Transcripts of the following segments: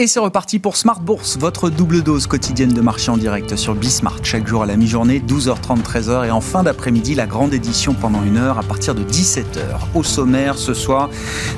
Et c'est reparti pour Smart Bourse, votre double dose quotidienne de marché en direct sur Bismart. Chaque jour à la mi-journée, 12h30, 13h. Et en fin d'après-midi, la grande édition pendant une heure à partir de 17h. Au sommaire ce soir,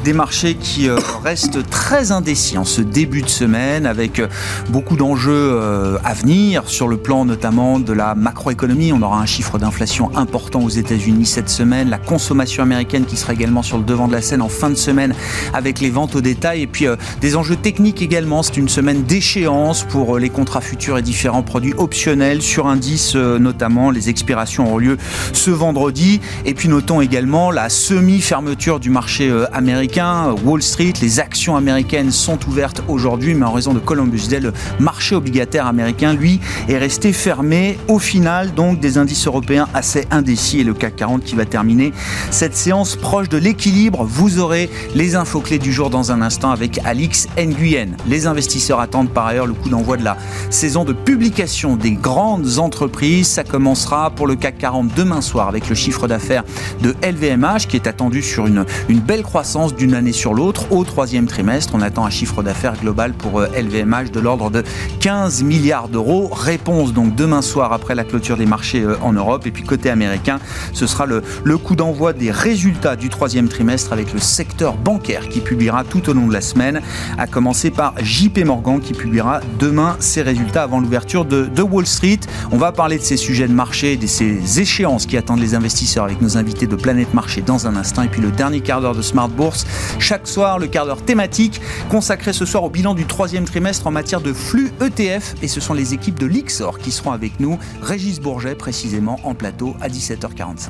des marchés qui euh, restent très indécis en ce début de semaine avec euh, beaucoup d'enjeux euh, à venir sur le plan notamment de la macroéconomie. On aura un chiffre d'inflation important aux États-Unis cette semaine. La consommation américaine qui sera également sur le devant de la scène en fin de semaine avec les ventes au détail. Et puis des enjeux techniques également c'est une semaine d'échéance pour euh, les contrats futurs et différents produits optionnels sur indice euh, notamment. Les expirations auront lieu ce vendredi. Et puis notons également la semi-fermeture du marché euh, américain. Wall Street, les actions américaines sont ouvertes aujourd'hui, mais en raison de Columbus Day, le marché obligataire américain, lui, est resté fermé. Au final, donc, des indices européens assez indécis et le CAC 40 qui va terminer cette séance proche de l'équilibre. Vous aurez les infos clés du jour dans un instant avec Alix Nguyen. Investisseurs attendent par ailleurs le coup d'envoi de la saison de publication des grandes entreprises. Ça commencera pour le CAC 40 demain soir avec le chiffre d'affaires de LVMH qui est attendu sur une, belle croissance d'une année sur l'autre. Au troisième trimestre, on attend un chiffre d'affaires global pour LVMH euh, de l'ordre de 15 milliards d'euros. Réponse donc demain soir après la clôture des marchés euh, en Europe. Et puis côté américain, ce sera le, le coup d'envoi des résultats du troisième trimestre avec le secteur bancaire qui publiera tout au long de la semaine, à commencer par JP Morgan qui publiera demain ses résultats avant l'ouverture de, Wall Street. On va parler de ces sujets de marché, de ces échéances qui attendent les investisseurs avec nos invités de Planète Marché dans un instant. Et puis le dernier quart d'heure de Smart Bourse. Chaque soir, le quart d'heure thématique consacré ce soir au bilan du troisième trimestre en matière de flux ETF. Et ce sont les équipes de l'IXOR qui seront avec nous. Régis Bourget précisément en plateau à 17h45.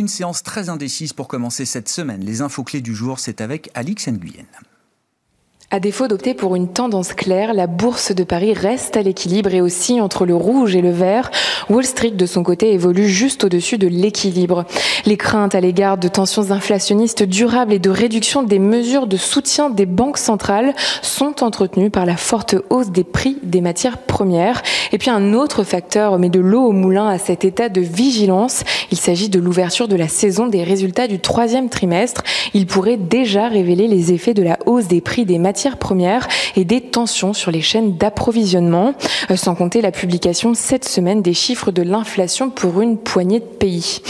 Une séance très indécise pour commencer cette semaine. Les infos clés du jour, c'est avec Alix Nguyen. À défaut d'opter pour une tendance claire, la bourse de Paris reste à l'équilibre et aussi entre le rouge et le vert. Wall Street, de son côté, évolue juste au-dessus de l'équilibre. Les craintes à l'égard de tensions inflationnistes durables et de réduction des mesures de soutien des banques centrales sont entretenues par la forte hausse des prix des matières premières. Et puis un autre facteur met de l'eau au moulin à cet état de vigilance. Il s'agit de l'ouverture de la saison des résultats du troisième trimestre. Il pourrait déjà révéler les effets de la hausse des prix des matières premières et des tensions sur les chaînes d'approvisionnement, euh, sans compter la publication cette semaine des chiffres de l'inflation pour une poignée de pays.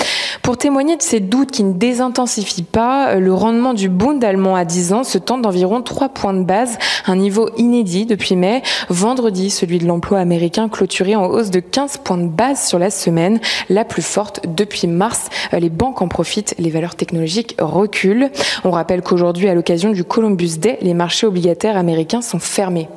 Pour témoigner de ces doutes qui ne désintensifient pas, euh, le rendement du Bund allemand à 10 ans se tend d'environ 3 points de base, un niveau inédit depuis mai. Vendredi, celui de l'emploi américain clôturé en hausse de 15 points de base sur la semaine, la plus forte depuis mars. Euh, les banques en profitent, les valeurs technologiques reculent. On rappelle qu'aujourd'hui, à l'occasion du Columbus Day, les marchés obligataires américains sont fermés.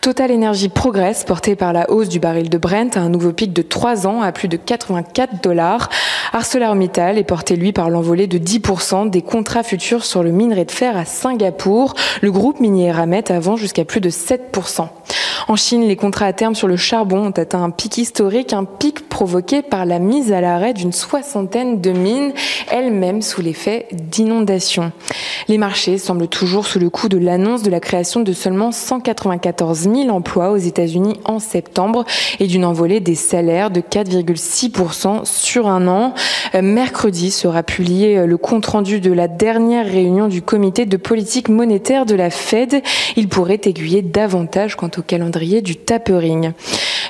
Total Energy progresse, porté par la hausse du baril de Brent à un nouveau pic de 3 ans à plus de 84 dollars. ArcelorMittal est porté, lui, par l'envolée de 10% des contrats futurs sur le minerai de fer à Singapour. Le groupe minier Ramet avance jusqu'à plus de 7%. En Chine, les contrats à terme sur le charbon ont atteint un pic historique, un pic provoqué par la mise à l'arrêt d'une soixantaine de mines, elles-mêmes sous l'effet d'inondations. Les marchés semblent toujours sous le coup de l'annonce de la création de seulement 194 000 emplois aux États-Unis en septembre et d'une envolée des salaires de 4,6% sur un an. Euh, mercredi sera publié euh, le compte-rendu de la dernière réunion du comité de politique monétaire de la Fed. Il pourrait aiguiller davantage quant au calendrier du tapering.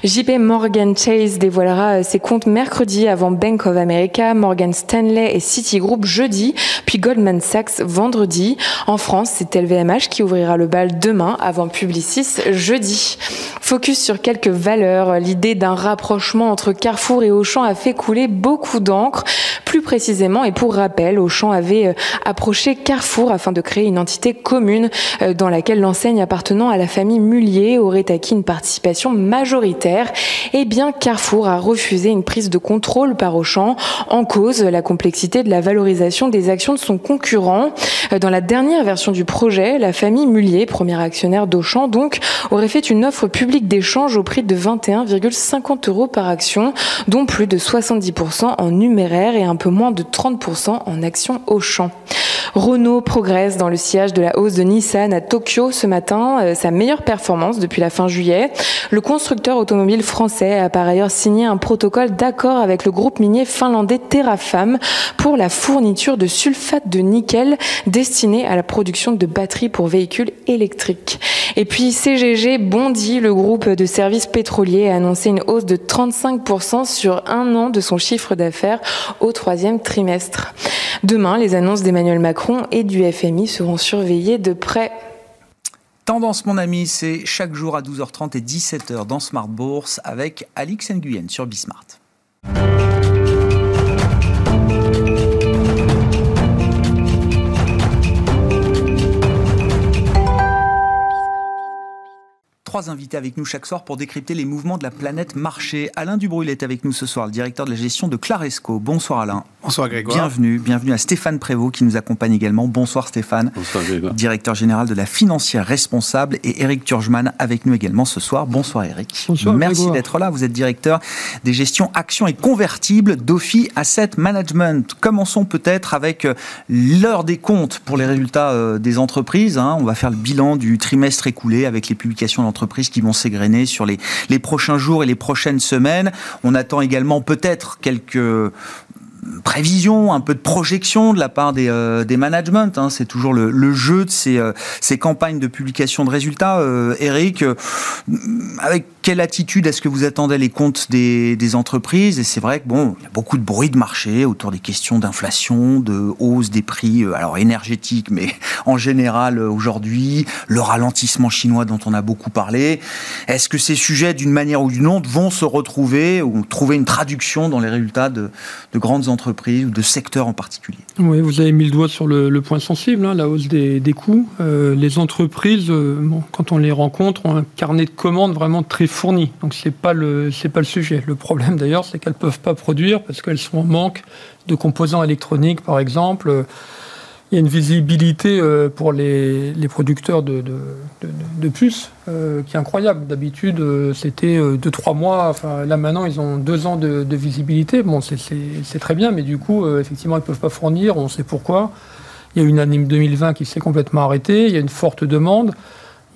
JP Morgan Chase dévoilera euh, ses comptes mercredi avant Bank of America, Morgan Stanley et Citigroup jeudi, puis Goldman Sachs vendredi. En France, c'est LVMH qui ouvrira le bal demain avant Publicis jeudi. Focus sur quelques valeurs. L'idée d'un rapprochement entre Carrefour et Auchan a fait couler beaucoup d'encre. Plus précisément, et pour rappel, Auchan avait euh, approché Carrefour afin de créer une entité commune euh, dans laquelle l'enseigne appartenant à la famille Mullier aurait acquis une participation majoritaire Eh bien, Carrefour a refusé une prise de contrôle par Auchan en cause la complexité de la valorisation des actions de son concurrent. Dans la dernière version du projet, la famille Mullier, premier actionnaire d'Auchan, donc, aurait fait une offre publique d'échange au prix de 21,50 euros par action, dont plus de 70% en numéraire et un peu moins de 30% en actions Auchan. Renault progresse dans le sillage de la hausse de Nissan à Tokyo ce matin, euh, sa meilleure performance depuis la fin juillet. Le constructeur automobile français a par ailleurs signé un protocole d'accord avec le groupe minier finlandais Terrafam pour la fourniture de sulfate de nickel destiné à la production de batteries pour véhicules électriques. Et puis CGG bondit, le groupe de services pétroliers a annoncé une hausse de 35% sur un an de son chiffre d'affaires au troisième trimestre. Demain, les annonces d'Emmanuel Macron et du FMI seront surveillées de près. Tendance, mon ami, c'est chaque jour à 12h30 et 17h dans Smart Bourse avec Alix Nguyen sur Bismart. Trois invités avec nous chaque soir pour décrypter les mouvements de la planète marché. Alain Dubrul est avec nous ce soir, le directeur de la gestion de Claresco. Bonsoir Alain. Bonsoir Grégoire. Bienvenue, bienvenue à Stéphane Prévost qui nous accompagne également. Bonsoir Stéphane. Bonsoir Grégoire. Directeur général de la financière responsable et Eric Turgeman avec nous également ce soir. Bonsoir Eric. Bonsoir Merci d'être là. Vous êtes directeur des gestions actions et convertibles d'Ophi Asset Management. Commençons peut-être avec euh, l'heure des comptes pour les résultats euh, des entreprises. Hein. On va faire le bilan du trimestre écoulé avec les publications d'entreprises qui vont s'égrener sur les, les prochains jours et les prochaines semaines. On attend également peut-être quelques prévision, un peu de projection de la part des, euh, des managements. Hein. C'est toujours le, le, jeu de ces, euh, ces campagnes de publication de résultats. Euh, Eric, avec quelle attitude est-ce que vous attendez les comptes des, des entreprises? Et c'est vrai que bon, y a beaucoup de bruit de marché autour des questions d'inflation, de hausse des prix, alors énergétiques, mais en général aujourd'hui, le ralentissement chinois dont on a beaucoup parlé. Est-ce que ces sujets, d'une manière ou d'une autre, vont se retrouver ou trouver une traduction dans les résultats de, de grandes entreprises ou de secteurs en particulier Oui, vous avez mis le doigt sur le, point sensible, hein, la hausse des, coûts. Euh, les entreprises, euh, quand on les rencontre, ont un carnet de commandes vraiment très fourni. Donc c'est pas le pas le sujet. Le problème d'ailleurs, c'est qu'elles peuvent pas produire parce qu'elles sont en manque de composants électroniques, par exemple il y a une visibilité euh, pour les, les producteurs de, de, de, puces euh, qui est incroyable. D'habitude, euh, c'était 2-3 mois. Enfin, là, maintenant, ils ont 2 ans de, visibilité. Bon, c'est très bien, mais du coup, effectivement, ils ne peuvent pas fournir. On sait pourquoi. Il y a une année 2020 qui s'est complètement arrêtée. Il y a une forte demande.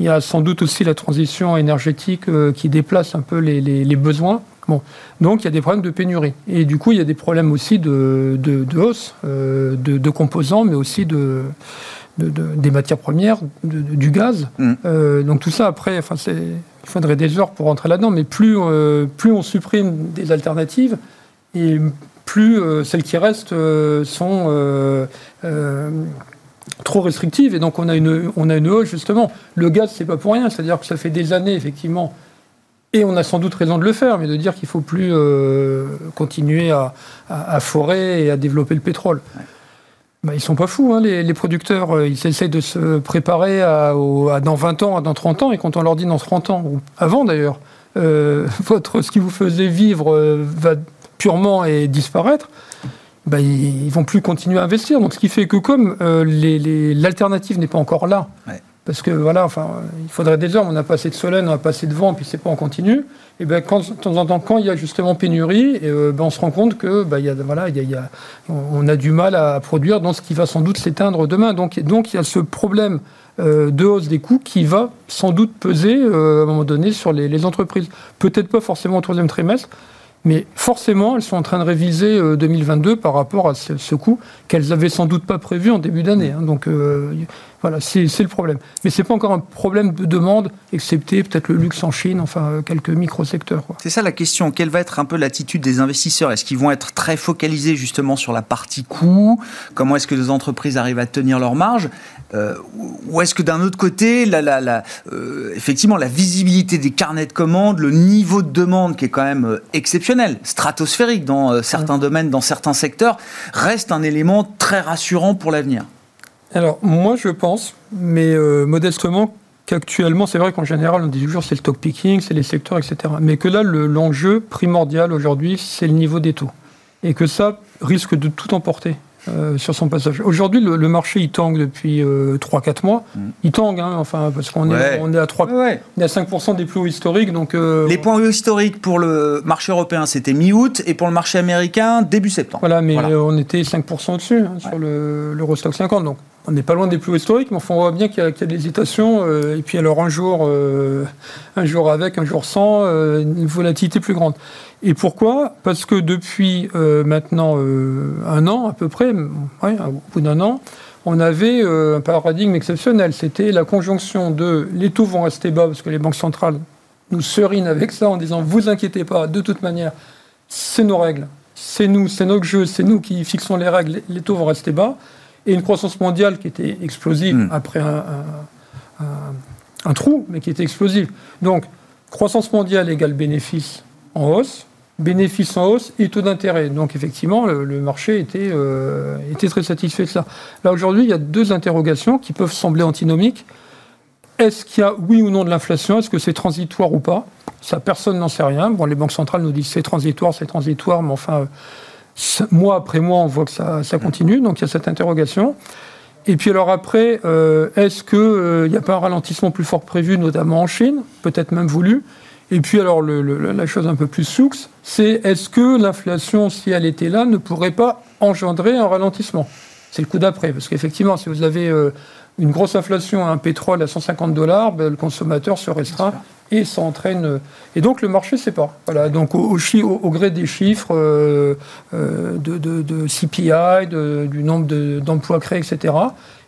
Il y a sans doute aussi la transition énergétique qui déplace un peu les, les, les besoins. Bon. Donc il y a des problèmes de pénurie. Et du coup, il y a des problèmes aussi de, de, de hausse euh, de, de, composants, mais aussi de, des matières premières, du gaz. Mm. Euh, donc tout ça, après, enfin, il faudrait des heures pour rentrer là-dedans, mais plus, euh, plus on supprime des alternatives, et plus celles qui restent sont trop restrictives. Et donc on a une, on a une hausse, justement. Le gaz, c'est pas pour rien. C'est-à-dire que ça fait des années, effectivement, et on a sans doute raison de le faire, mais de dire qu'il ne faut plus euh, continuer à, à, à, forer et à développer le pétrole. Ouais. Bah, ils ne sont pas fous, hein, les, les, producteurs. Euh, ils essaient de se préparer à, au, à, dans 20 ans, à dans 30 ans. Et quand on leur dit dans 30 ans, ou avant d'ailleurs, euh, votre, ce qui vous faisait vivre euh, va purement et disparaître, bah, ils ne vont plus continuer à investir. Donc ce qui fait que comme euh, l'alternative n'est pas encore là, ouais parce que voilà, enfin, il faudrait des heures, on n'a pas assez de soleil, on n'a pas assez de vent, puis c'est pas en continu. Et ben quand, de temps en temps, quand il y a justement pénurie, euh, ben, on se rend compte que ben, il y a, voilà, il y a, il y a, on a du mal à produire dans ce qui va sans doute s'éteindre demain. Donc, donc il y a ce problème euh, de hausse des coûts qui va sans doute peser euh, à un moment donné sur les, entreprises. Peut-être pas forcément au troisième trimestre, mais forcément, elles sont en train de réviser euh, 2022 par rapport à ce, ce coût qu'elles avaient sans doute pas prévu en début d'année. Hein. Donc euh, voilà, c'est le problème. Mais c'est pas encore un problème de demande, excepté peut-être le luxe en Chine, enfin euh, quelques micro-secteurs. C'est ça la question. Quelle va être un peu l'attitude des investisseurs? Est-ce qu'ils vont être très focalisés justement sur la partie coût? Comment est-ce que les entreprises arrivent à tenir leur marge? Euh, Ou est-ce que d'un autre côté, la, la, la, euh, effectivement, la visibilité des carnets de commandes, le niveau de demande qui est quand même exceptionnel, stratosphérique dans certains ouais. domaines, dans certains secteurs, reste un élément très rassurant pour l'avenir? Alors, moi, je pense, mais euh, modestement, qu'actuellement, c'est vrai qu'en général, on dit toujours c'est le stock picking, c'est les secteurs, etc. Mais que là, l'enjeu primordial aujourd'hui, c'est le niveau des taux. Et que ça risque de tout emporter. Euh, sur son passage. Aujourd'hui, le, marché, il tangue depuis 3-4 euh, mois. Mm. Il tangue, hein, enfin, parce qu'on est, on est à 3, on est à 5% des plus hauts historiques. Donc, euh, Les points hauts historiques pour le marché européen, c'était mi-août, et pour le marché américain, début septembre. Voilà, mais on était 5% au-dessus hein, sur l'Eurostock 50. Donc, on n'est pas loin des plus hauts historiques, mais on voit bien qu'il y, a de l'hésitation. et puis, alors, un jour, un jour avec, un jour sans, une volatilité plus grande. Et pourquoi? Parce que depuis euh, maintenant euh, un an à peu près, ouais, au bout d'un an, on avait euh, un paradigme exceptionnel. C'était la conjonction de les taux vont rester bas parce que les banques centrales nous serinent avec ça en disant vous inquiétez pas, de toute manière, c'est nos règles, c'est nous, c'est notre jeu, c'est nous qui fixons les règles, les taux vont rester bas. Et une croissance mondiale qui était explosive hmm. après un, un, trou, mais qui était explosive. Donc, croissance mondiale égale bénéfice en hausse, bénéfices en hausse et taux d'intérêt. Donc effectivement, le, marché était, euh, était très satisfait de ça. Là aujourd'hui, il y a deux interrogations qui peuvent sembler antinomiques. Est-ce qu'il y a oui ou non de l'inflation? Est-ce que c'est transitoire ou pas? Ça, personne n'en sait rien. Bon, les banques centrales nous disent c'est transitoire, c'est transitoire, mais enfin, mois après mois, on voit que ça, continue. Donc il y a cette interrogation. Et puis alors après, euh, est-ce qu'il euh, n'y a pas un ralentissement plus fort prévu, notamment en Chine, peut-être même voulu? Et puis alors la chose un peu plus souple, c'est est-ce que l'inflation, si elle était là, ne pourrait pas engendrer un ralentissement? C'est le coup d'après, parce qu'effectivement, si vous avez euh, une grosse inflation un pétrole à 150 dollars, ben, le consommateur se restreint et ça entraîne. Euh, et donc le marché pas. Voilà, donc au, gré des chiffres euh, de, de, CPI, du nombre d'emplois créés, etc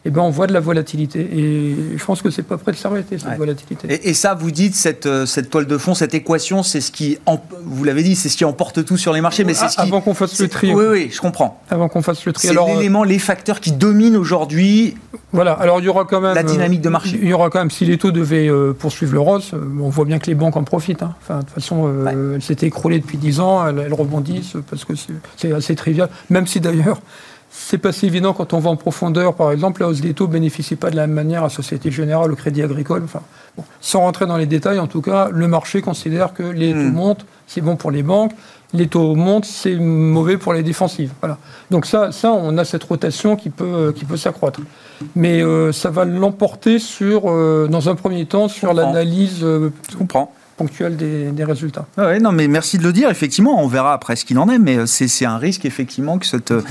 eh ben, on voit de la volatilité. Et je pense que c'est pas prêt de s'arrêter, cette volatilité. Et, ça, vous dites, cette, euh, cette toile de fond, cette équation, c'est ce qui, vous l'avez dit, c'est ce qui emporte tout sur les marchés. Mais ce qui, Avant qu'on fasse le tri. Oui, oui, je comprends. Avant qu'on fasse le tri. C'est l'élément, les facteurs qui dominent aujourd'hui. Voilà, alors il y aura quand même. La dynamique de marché. Il y aura quand même, si les taux devaient euh, poursuivre le ROS, euh, on voit bien que les banques en profitent. Hein. Enfin, de toute façon, elles s'étaient écroulées depuis 10 ans, elles rebondissent parce que c'est assez trivial. Même si d'ailleurs, c'est pas si évident quand on va en profondeur. Par exemple, la hausse des taux ne bénéficie pas de la même manière à Société Générale, au Crédit Agricole. Enfin, Sans rentrer dans les détails, en tout cas, le marché considère que les taux hmm. montent, c'est bon pour les banques. Les taux montent, c'est mauvais pour les défensives. Voilà. Donc ça, ça, on a cette rotation qui peut, qui peut s'accroître. Mais euh, ça va l'emporter sur, euh, dans un premier temps, sur l'analyse. Euh, Je comprends ponctuel des, résultats. Ah non, mais merci de le dire. Effectivement, on verra après ce qu'il en est, mais euh, c'est un risque effectivement que cette euh,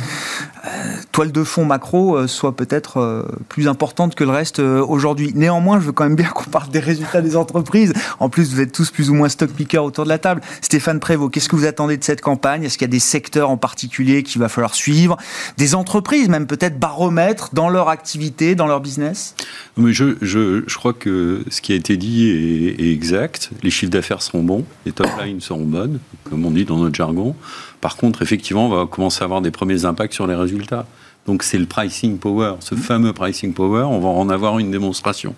toile de fond macro euh, soit peut-être plus importante que le reste aujourd'hui. Néanmoins, je veux quand même bien qu'on parle des résultats des entreprises. En plus, vous êtes tous plus ou moins stock pickers autour de la table. Stéphane Prévost, qu'est-ce que vous attendez de cette campagne? Est-ce qu'il y a des secteurs en particulier qu'il va falloir suivre? Des entreprises, même peut-être baromètres dans leur activité, dans leur business? Je, crois que ce qui a été dit est, est exact. Les chiffres d'affaires seront bons, les top lines seront bonnes, comme on dit dans notre jargon. Par contre, effectivement, on va commencer à avoir des premiers impacts sur les résultats. Donc c'est le pricing power, ce fameux pricing power, on va en avoir une démonstration.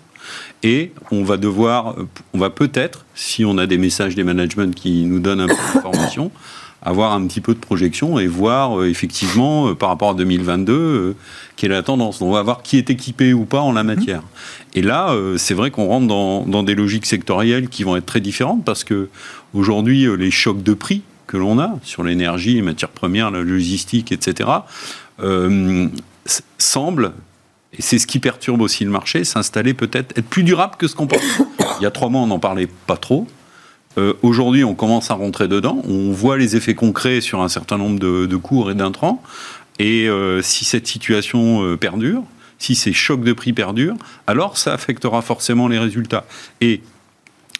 Et on va devoir, on va peut-être, si on a des messages des managements qui nous donnent un peu d'informations, avoir un petit peu de projection et voir euh, effectivement euh, par rapport à 2022 euh, quelle est la tendance. on va voir qui est équipé ou pas en la matière. Et là, c'est vrai qu'on rentre dans, dans, des logiques sectorielles qui vont être très différentes parce que aujourd'hui, les chocs de prix que l'on a sur l'énergie, les matières premières, la logistique, etc., semblent et c'est ce qui perturbe aussi le marché, s'installer peut-être, être plus durable que ce qu'on pense. Il y a trois mois, on n'en parlait pas trop. Euh, aujourd'hui, on commence à rentrer dedans. On voit les effets concrets sur un certain nombre de, cours et d'intrants. Et euh, si cette situation euh, perdure, si ces chocs de prix perdurent, alors ça affectera forcément les résultats. Et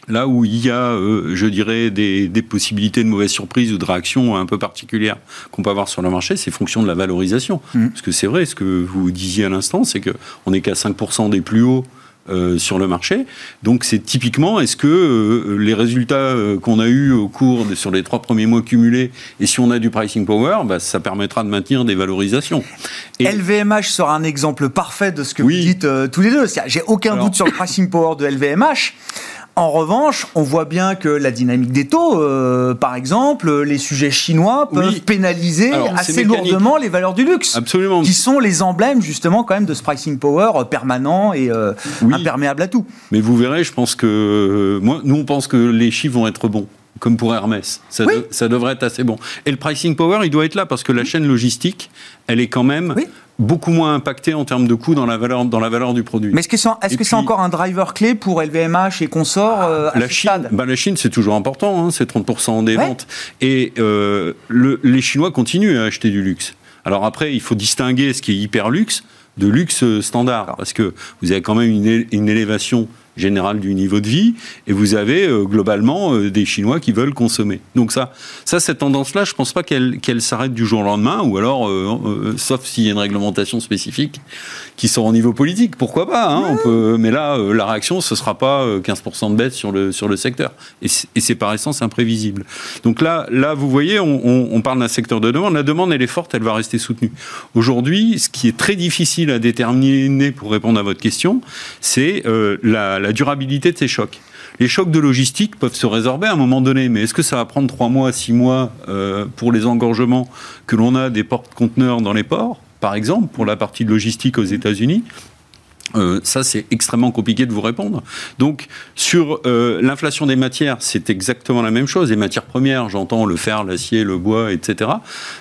là où il y a, je dirais, des, possibilités de mauvaise surprise ou de réaction un peu particulières qu'on peut avoir sur le marché, c'est fonction de la valorisation. Mmh. Parce que c'est vrai, ce que vous disiez à l'instant, c'est qu'on n'est qu'à 5% des plus hauts euh, sur le marché. Donc c'est typiquement, est-ce que euh, les résultats euh, qu'on a eus au cours de, sur les trois premiers mois cumulés, et si on a du pricing power, bah, ça permettra de maintenir des valorisations. Et LVMH sera un exemple parfait de ce que vous dites tous les deux. J'ai aucun doute sur le pricing power de LVMH. En revanche, on voit bien que la dynamique des taux, euh, par exemple, les sujets chinois peuvent Oui. pénaliser Alors, assez lourdement les valeurs du luxe. Absolument. Qui sont les emblèmes justement quand même de ce pricing power euh, permanent et euh, Oui. imperméable à tout. Mais vous verrez, je pense que euh, moi, nous, on pense que les chiffres vont être bons, comme pour Hermès. Ça, Oui. de- ça devrait être assez bon. Et le pricing power, il doit être là parce que la chaîne logistique, elle est quand même Oui. beaucoup moins impactée en termes de coûts dans la valeur, dans la valeur du produit. Mais est-ce que c'est encore un driver clé pour LVMH et consorts euh, La Chine, bah, la Chine, c'est toujours important, hein, c'est 30% des Ouais. ventes. Et euh, le- les Chinois continuent à acheter du luxe. Alors après, il faut distinguer ce qui est hyper luxe de luxe euh, standard, parce que vous avez quand même une élévation générale du niveau de vie, et vous avez euh, globalement euh, des Chinois qui veulent consommer. Donc ça, ça cette tendance-là, je pense pas qu'elle qu'elle s'arrête du jour au lendemain, ou alors, euh, sauf s'il y a une réglementation spécifique qui sort au niveau politique, pourquoi pas hein, on peut, Mais là, la réaction, ce sera pas euh, 15% de baisse sur le, sur le secteur. Et c'est par essence imprévisible. Donc là, là vous voyez, on, on- on parle d'un secteur de demande. La demande, elle est forte, elle va rester soutenue. Aujourd'hui, ce qui est très difficile à déterminer pour répondre à votre question, c'est la, la durabilité de ces chocs. Les chocs de logistique peuvent se résorber à un moment donné, mais est-ce que ça va prendre 3 mois, 6 mois euh, pour les engorgements que l'on a des portes-conteneurs dans les ports, par exemple, pour la partie de logistique aux États-Unis? Euh, ça, c'est extrêmement compliqué de vous répondre. Donc, sur euh, l'inflation des matières, c'est exactement la même chose. Les matières premières, j'entends le fer, l'acier, le bois, etc.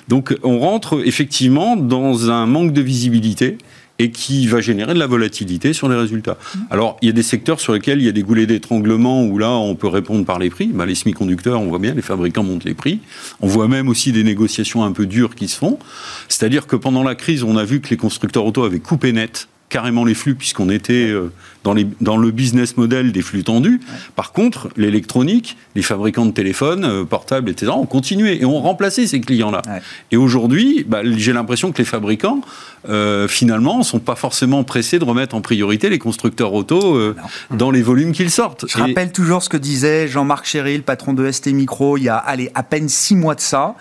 Donc, on rentre effectivement dans un manque de visibilité et qui va générer de la volatilité sur les résultats. Alors, il y a des secteurs sur lesquels il y a des goulets d'étranglement où là, on peut répondre par les prix. Bah, les semi-conducteurs, on voit bien, les fabricants montent les prix. On voit même aussi des négociations un peu dures qui se font. C'est-à-dire que pendant la crise, on a vu que les constructeurs auto avaient coupé net carrément les flux puisqu'on était euh, dans, les, dans le business model des flux tendus. Par contre, l'électronique, les fabricants de téléphones, euh, portables, etc., ont continué et ont remplacé ces clients-là. Ouais. Et aujourd'hui, bah, j'ai l'impression que les fabricants, euh, finalement, sont pas forcément pressés de remettre en priorité les constructeurs auto euh, dans les volumes qu'ils sortent. Je Et- rappelle toujours ce que disait Jean-Marc Chéry, le patron de ST Micro, il y a allez, à peine six mois de ça.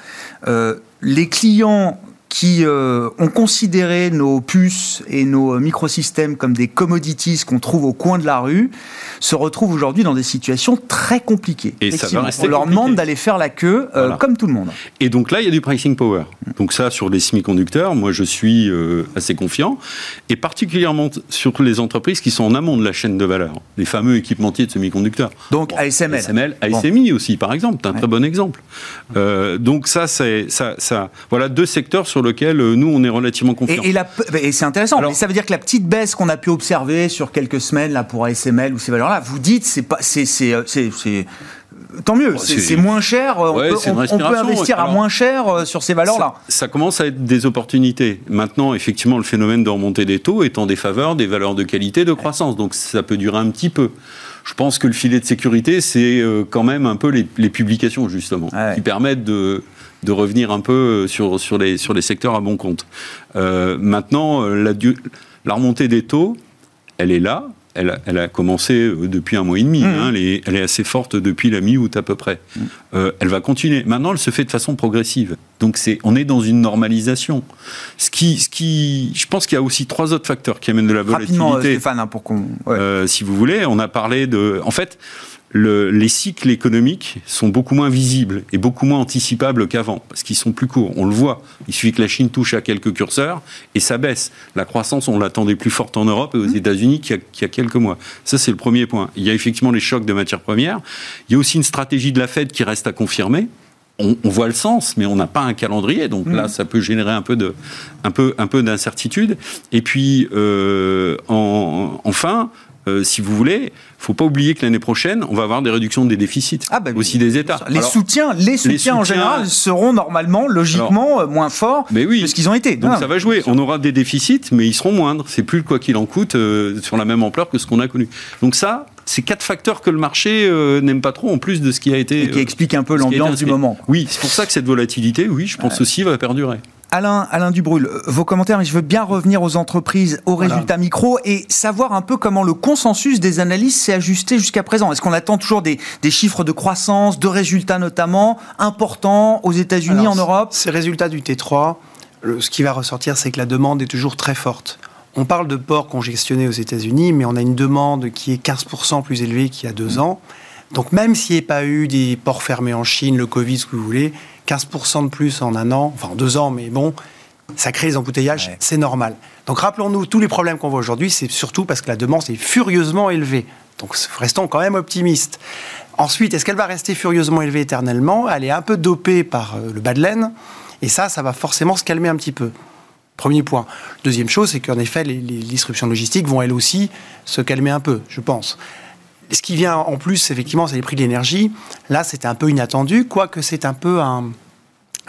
Euh, les clients qui euh, ont considéré nos puces et nos euh, microsystèmes comme des commodities qu'on trouve au coin de la rue se retrouvent aujourd'hui dans des situations très compliquées. Et ça va rester On leur compliqué. demande d'aller faire la queue euh, Voilà. comme tout le monde. Et donc là, il y a du pricing power. Donc ça, sur les semi-conducteurs, moi, je suis euh, assez confiant. Et particulièrement sur les entreprises qui sont en amont de la chaîne de valeur. Les fameux équipementiers de semi-conducteurs. Donc ASML. ASML, Bon. ASMI aussi, par exemple. C'est un Ouais. très bon exemple. Donc ça, c'est ça, ça. Voilà deux secteurs sur lesquels euh, nous, on est relativement confiants. Et, et, c'est intéressant. Alors- mais ça veut dire que la petite baisse qu'on a pu observer sur quelques semaines là pour ASML ou ces valeurs-là, vous dites c'est pas c'est c'est euh, tant mieux. c'est c'est- moins cher. euh, Ouais, on, peut, on- on investir à moins cher sur ces valeurs-là. Ça, ça commence à être des opportunités. Maintenant, effectivement, le phénomène de remontée des taux est en défaveur des valeurs de qualité de croissance. Donc, ça peut durer un petit peu. Je pense que le filet de sécurité, c'est quand même un peu les, les publications, justement, Ouais. qui permettent de, de revenir un peu euh, sur, sur, les, sur les secteurs à bon compte. Euh, maintenant, euh, la, la remontée des taux, elle est là. Elle a, elle a commencé depuis un mois et demi. Mmh. hein. elle, est, elle est assez forte depuis la mi-août à peu près. Euh, elle va continuer. Maintenant, elle se fait de façon progressive. Donc, c'est, on est dans une normalisation. Ce qui, ce qui, je pense qu'il y a aussi trois autres facteurs qui amènent de la Rapidement, volatilité. Stéphane, hein, pour qu'on. ouais. Euh, si vous voulez, on a parlé de. En fait, le- les cycles économiques sont beaucoup moins visibles et beaucoup moins anticipables qu'avant, parce qu'ils sont plus courts. On le voit. Il suffit que la Chine touche à quelques curseurs et ça baisse. La croissance, on l'attendait plus forte en Europe et aux États-Unis qu'il y, a- qu'il y a quelques mois. Ça, c'est le premier point. Il y a effectivement les chocs de matières premières. Il y a aussi une stratégie de la Fed qui reste à confirmer. On, on voit le sens, mais on n'a pas un calendrier, donc là, ça peut générer un peu de, un peu, un peu d'incertitude. Et puis, euh, en- enfin, euh, si vous voulez, faut pas oublier que l'année prochaine, on va avoir des réductions des déficits, Ah, bah, aussi des États. les Alors, soutiens, les soutiens en soutiens- général seront normalement, logiquement, euh, moins forts Mais oui. que ce qu'ils ont été. donc Ah, ça va jouer. On aura des déficits, mais ils seront moindres. C'est plus quoi qu'il en coûte euh, sur la même ampleur que ce qu'on a connu. Donc ça, c'est quatre facteurs que le marché euh, n'aime pas trop, en plus de ce qui a été. Et qui explique un peu l'ambiance du moment. Oui, c'est pour ça que cette volatilité, oui, je pense aussi, va perdurer. Alain, Alain Dubrul, euh, vos commentaires, mais je veux bien revenir aux entreprises, aux résultats micro et savoir un peu comment le consensus des analystes s'est ajusté jusqu'à présent. Est-ce qu'on attend toujours des, des chiffres de croissance, de résultats notamment, importants aux États-Unis, en Europe? Ces résultats du T3, le- ce qui va ressortir, c'est que la demande est toujours très forte. on parle de ports congestionnés aux États-Unis, mais on a une demande qui est 15% plus élevée qu'il y a deux ans. Donc même s'il n'y a pas eu des ports fermés en Chine, le Covid, ce que vous voulez, 15% de plus en un an, enfin en deux ans, mais bon, ça crée des embouteillages, c'est normal. Donc rappelons-nous, tous les problèmes qu'on voit aujourd'hui, c'est surtout parce que la demande est furieusement élevée. Donc restons quand même optimistes. Ensuite, est-ce qu'elle va rester furieusement élevée éternellement? Elle est un peu dopée par euh, le bas de laine, et ça, ça va forcément se calmer un petit peu. Premier point. Deuxième chose, c'est qu'en effet, les, les distributions logistiques vont elles aussi se calmer un peu, je pense. Ce qui vient en plus, effectivement, c'est les prix de l'énergie. Là, c'était un peu inattendu, quoique c'est un peu un,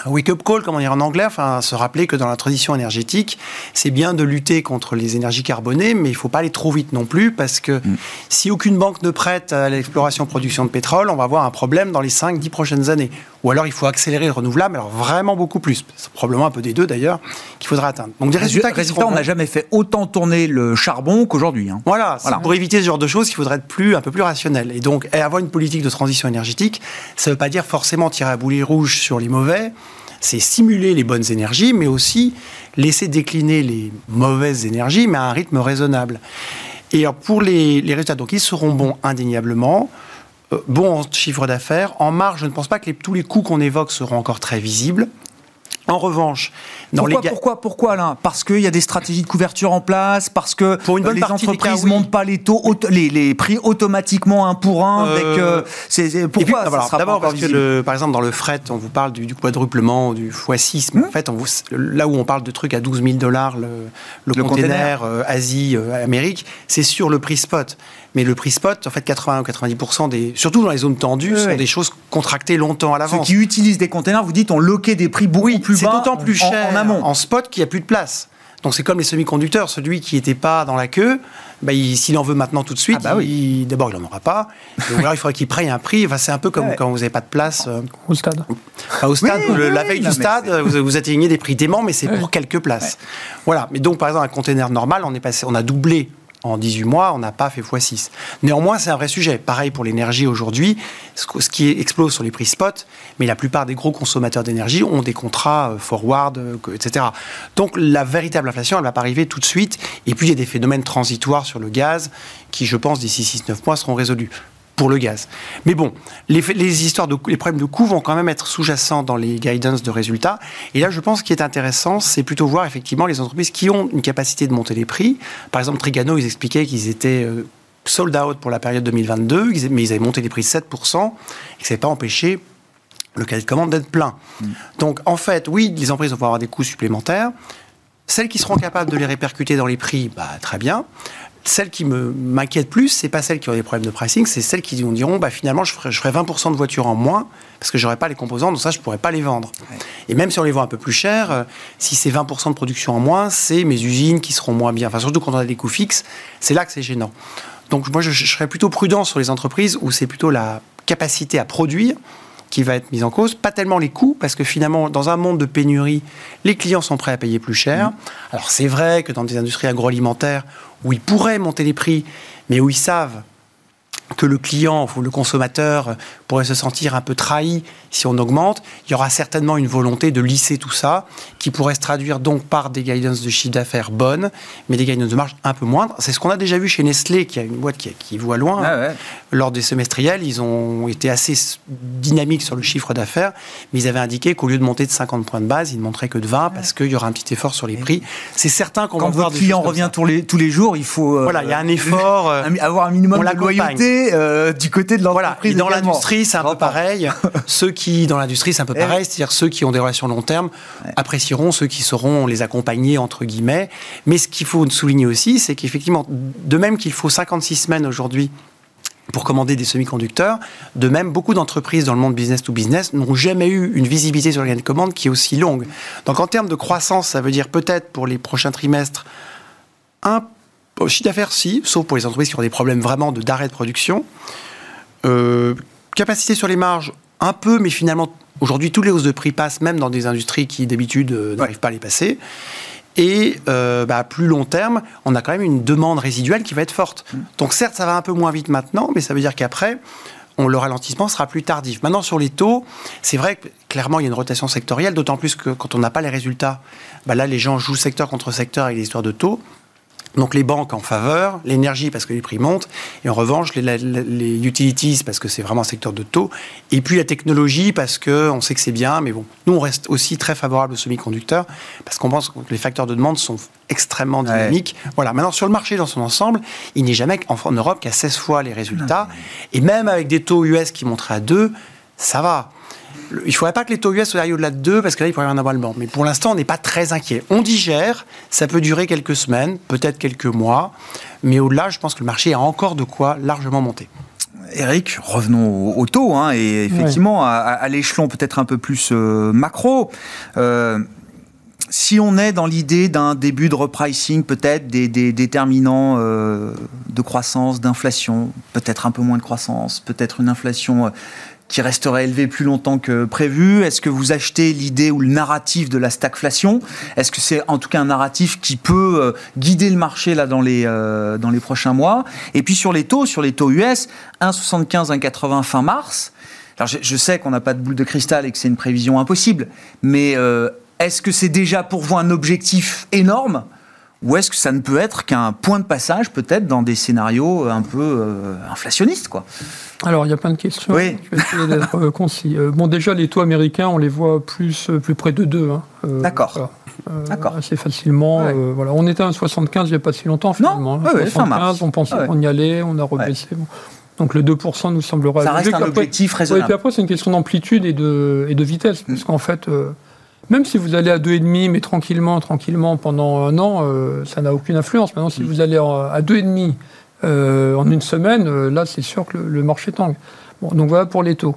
un wake-up call, comme on dit en anglais, enfin, se rappeler que dans la transition énergétique, c'est bien de lutter contre les énergies carbonées, mais il ne faut pas aller trop vite non plus, parce que mm. si aucune banque ne prête à l'exploration-production de pétrole, on va avoir un problème dans les 5-10 prochaines années. Ou alors il faut accélérer le renouvelable, alors vraiment beaucoup plus. C'est probablement un peu des deux d'ailleurs qu'il faudra atteindre. Donc des résultats, résultats on n'a jamais fait autant tourner le charbon qu'aujourd'hui. Hein. Voilà, voilà. pour éviter ce genre de choses, il faudrait être plus, un peu plus rationnel. Et donc avoir une politique de transition énergétique, ça ne veut pas dire forcément tirer à boulet rouge sur les mauvais c'est stimuler les bonnes énergies, mais aussi laisser décliner les mauvaises énergies, mais à un rythme raisonnable. Et pour les, résultats, donc ils seront bons indéniablement, euh, bons en chiffre d'affaires. En marge, je ne pense pas que tous les coûts qu'on évoque seront encore très visibles. En revanche, dans pourquoi, les pourquoi, pourquoi, Alain? Parce qu'il y a des stratégies de couverture en place, parce que pour une bonne les entreprises ne montent pas les taux, les, les, prix automatiquement un pour un. Euh, c'est, pourquoi D'abord parce que, par exemple, dans le fret, on vous parle du, quadruplement, du x6. En hum. fait, on là où on parle de trucs à 12 000 dollars le, le, container, euh, Asie-Amérique, euh, c'est sur le prix spot. Mais le prix spot, en fait, 80 ou 90% des, surtout dans les zones tendues, sont des choses contractées longtemps à l'avance. Ceux qui utilisent des containers, vous dites, ont loqué des prix beaucoup plus bas. C'est d'autant plus cher en, amont. en spot qu'il n'y a plus de place. Donc c'est comme les semi-conducteurs, celui qui n'était pas dans la queue, bah, s'il en veut maintenant tout de suite, ah bah d'abord il n'en aura pas. ou alors il faudrait qu'il prenne un prix. Enfin, c'est un peu comme quand vous n'avez pas de place. Euh, au stade. au stade, la veille du stade, vous, vous, atteignez des prix déments, mais c'est pour quelques places. Voilà. Mais donc par exemple un container normal, on est passé, on a doublé en 18 mois, on n'a pas fait x6. Néanmoins, c'est un vrai sujet. Pareil pour l'énergie aujourd'hui, ce qui explose sur les prix spot, mais la plupart des gros consommateurs d'énergie ont des contrats euh, forward, euh, etc. Donc la véritable inflation, elle ne va pas arriver tout de suite. Et puis il y a des phénomènes transitoires sur le gaz qui, je pense, d'ici 6-9 mois seront résolus pour le gaz. Mais bon, les, les, histoires de les problèmes de coûts vont quand même être sous-jacents dans les guidance de résultats. Et là, je pense qu'il est intéressant, c'est plutôt voir effectivement les entreprises qui ont une capacité de monter les prix. Par exemple, Trigano, ils expliquaient qu'ils étaient euh, sold out pour la période 2022, mais ils avaient monté les prix de 7%, et que ça n'avait pas empêché le cahier de commande d'être plein. Mm. Donc, en fait, oui, les entreprises vont avoir des coûts supplémentaires. Celles qui seront capables de les répercuter dans les prix, bah, très bien celles qui m'inquiètent plus, c'est pas celles qui ont des problèmes de pricing, c'est celles qui diront bah, finalement je ferai, je ferai 20% de voitures en moins parce que j'aurai pas les composants, donc ça je pourrais pas les vendre. Et même si on les vend un peu plus cher, euh, si c'est 20% de production en moins, c'est mes usines qui seront moins bien. Enfin surtout quand on a des coûts fixes, c'est là que c'est gênant. Donc moi je, je serais plutôt prudent sur les entreprises où c'est plutôt la capacité à produire qui va être mise en cause, pas tellement les coûts, parce que finalement, dans un monde de pénurie, les clients sont prêts à payer plus cher. Mmh. Alors c'est vrai que dans des industries agroalimentaires, où ils pourraient monter les prix, mais où ils savent que le client ou le consommateur pourrait se sentir un peu trahi si on augmente, il y aura certainement une volonté de lisser tout ça, qui pourrait se traduire donc par des guidance de chiffre d'affaires bonnes, mais des guidance de marge un peu moindres. C'est ce qu'on a déjà vu chez Nestlé, qui a une boîte qui, voit loin. Ah Lors des semestriels, ils ont été assez dynamiques sur le chiffre d'affaires, mais ils avaient indiqué qu'au lieu de monter de 50 points de base, ils ne montraient que de 20 parce qu'il y aura un petit effort sur les prix. C'est certain qu'on va voir votre client revient tous les, tous les jours, il faut... Euh, voilà, il y a un effort... Euh, avoir un minimum de loyauté euh, du côté de l'entreprise. Voilà. dans l'industrie, c'est un peu pareil. ceux qui, dans l'industrie, c'est un peu eh pareil, c'est-à-dire ceux qui ont des relations long terme ceux qui sauront les accompagner, entre guillemets. Mais ce qu'il faut souligner aussi, c'est qu'effectivement, de même qu'il faut 56 semaines aujourd'hui pour commander des semi-conducteurs. De même, beaucoup d'entreprises dans le monde business to business n'ont jamais eu une visibilité sur les de commande qui est aussi longue. Donc en termes de croissance, ça veut dire peut-être pour les prochains trimestres un chiffre d'affaires, si, sauf pour les entreprises qui ont des problèmes vraiment de d'arrêt de production. Euh, capacité sur les marges, un peu, mais finalement, aujourd'hui, tous les hausses de prix passent, même dans des industries qui, d'habitude, euh, n'arrivent pas à les passer. Et euh, bah, à plus long terme, on a quand même une demande résiduelle qui va être forte. Mm. Donc certes, ça va un peu moins vite maintenant, mais ça veut dire qu'après, on, le ralentissement sera plus tardif. Maintenant, sur les taux, c'est vrai que clairement, il y a une rotation sectorielle, d'autant plus que quand on n'a pas les résultats, bah là, les gens jouent secteur contre secteur avec les histoires de taux. Donc les banques en faveur, l'énergie parce que les prix montent, et en revanche les, les utilities parce que c'est vraiment un secteur de taux, et puis la technologie parce que on sait que c'est bien, mais bon, nous on reste aussi très favorable aux semi-conducteurs parce qu'on pense que les facteurs de demande sont extrêmement dynamiques. Voilà. Maintenant sur le marché dans son ensemble, il n'est jamais en Europe qu'à 16 fois les résultats, et même avec des taux US qui montrent à 2, ça va il ne faudrait pas que les taux US soient au-delà de 2 parce que là, il pourrait y avoir un emballement. Mais pour l'instant, on n'est pas très inquiet. On digère, ça peut durer quelques semaines, peut-être quelques mois, mais au-delà, je pense que le marché a encore de quoi largement monter. Eric, revenons au, taux, hein, et effectivement, à, l'échelon peut-être un peu plus euh, macro. Euh, si on est dans l'idée d'un début de repricing, peut-être des, déterminants euh, de croissance, d'inflation, peut-être un peu moins de croissance, peut-être une inflation qui resterait élevé plus longtemps que prévu. Est-ce que vous achetez l'idée ou le narratif de la stagflation? Est-ce que c'est en tout cas un narratif qui peut euh, guider le marché là dans les, euh, dans les prochains mois? Et puis sur les taux, sur les taux US, 1,75, 1,80 fin mars. Alors je, sais qu'on n'a pas de boule de cristal et que c'est une prévision impossible, mais euh, est-ce que c'est déjà pour vous un objectif énorme? Ou est-ce que ça ne peut être qu'un point de passage peut-être dans des scénarios un peu inflationnistes quoi? Alors, il y a plein de questions. Oui. Je vais essayer d'être euh, concis. Euh, bon, déjà, les taux américains, on les voit plus, euh, plus près de 2. Hein. D'accord. D'accord. Assez facilement. voilà. On était à 1,75 il n'y a pas si longtemps, finalement. Non 75, on pensait qu'on y allait, on a rebaissé. Donc le 2% nous semblera... Ça reste un objectif raisonnable. et puis après, c'est une question d'amplitude et de, et de vitesse. Parce mm. qu'en fait, même si vous allez à 2,5, mais tranquillement, tranquillement, pendant un an, ça n'a aucune influence. Maintenant, si mm. vous allez à 2,5 euh, en une semaine, euh, là, c'est sûr que le, marché tangue. Bon, donc voilà pour les taux.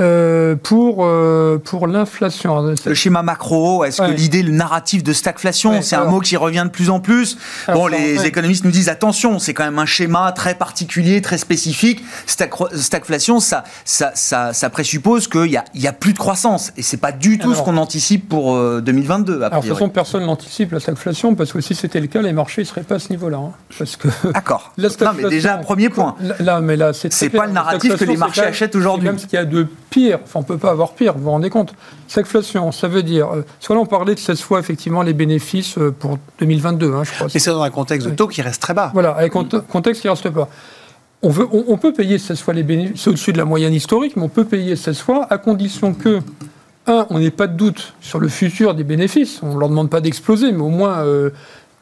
Euh, pour euh, pour l'inflation. Le schéma macro, est-ce que l'idée, le narratif de stagflation, c'est un mot qui revient de plus en plus. bon, les économistes nous disent attention, c'est quand même un schéma très particulier, très spécifique. stagflation, ça ça, ça, ça présuppose qu'il y a, y a plus de croissance et c'est pas du tout ce qu'on anticipe pour 2022. alors, de toute façon, personne n'anticipe la stagflation parce que si c'était le cas, les marchés ne seraient pas à ce niveau-là. Hein, parce que d'accord. non, mais déjà premier point. Là, mais là, c'est pas le narratif que les marchés achètent aujourd'hui. Même ce qu'il y a de pire, enfin on ne peut pas avoir pire, vous vous rendez compte Stagflation, ça veut dire, euh, soit là on parlait de 16 fois effectivement les bénéfices euh, pour 2022, hein, je crois. Et c'est dans un contexte de taux qui reste très bas. Voilà, avec un contexte qui reste pas. On, veut, on, peut payer 16 fois les bénéfices, au-dessus de la moyenne historique, mais on peut payer 16 fois à condition que, un, on n'ait pas de doute sur le futur des bénéfices, on ne leur demande pas d'exploser, mais au moins euh,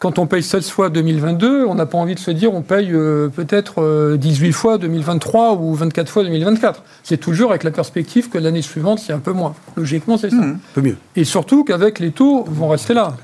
quand on paye 16 fois 2022, on n'a pas envie de se dire on paye euh, peut-être 18 euh, fois 2023 ou 24 fois 2024. C'est toujours avec la perspective que l'année suivante, c'est un peu moins. Logiquement, c'est ça. Mmh. un peu mieux. Et surtout qu'avec les taux vont rester là.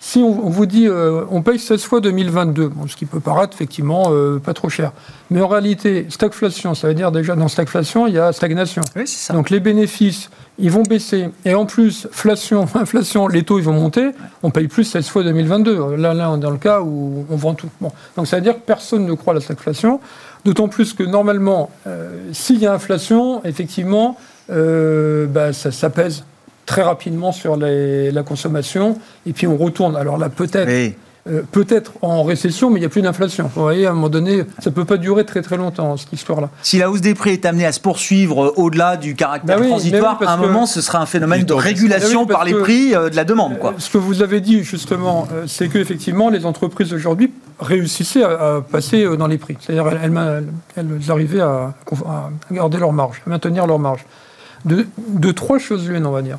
Si on, vous dit euh, on paye 16 fois 2022, ce qui peut paraître effectivement pas trop cher, mais en réalité, stagflation, ça veut dire déjà dans stagflation, il y a stagnation. Oui, ça. Donc les bénéfices ils vont baisser. Et en plus, inflation, inflation, les taux, ils vont monter. On paye plus cette fois 2022. Là, là, dans le cas où on vend tout. Donc, ça veut dire que personne ne croit à la stagflation. D'autant plus que normalement, euh, s'il y a inflation, effectivement, euh, bah, ça, pèse très rapidement sur la consommation. Et puis, on retourne. Alors là, peut-être. Euh, peut-être en récession, mais il n'y a plus d'inflation. Vous voyez, à un moment donné, ça ne peut pas durer très très longtemps, cette histoire-là. Si la hausse des prix est amenée à se poursuivre euh, au-delà du caractère bah transitoire, à un moment, ce sera un phénomène de régulation bah par les prix euh, de la demande. Quoi. Ce que vous avez dit, justement, c'est qu'effectivement, les entreprises aujourd'hui réussissaient à, passer dans les prix. C'est-à-dire, elles, elles, arrivaient à, garder leur marge, à maintenir leur marge. De, de trois choses l'une, on va dire.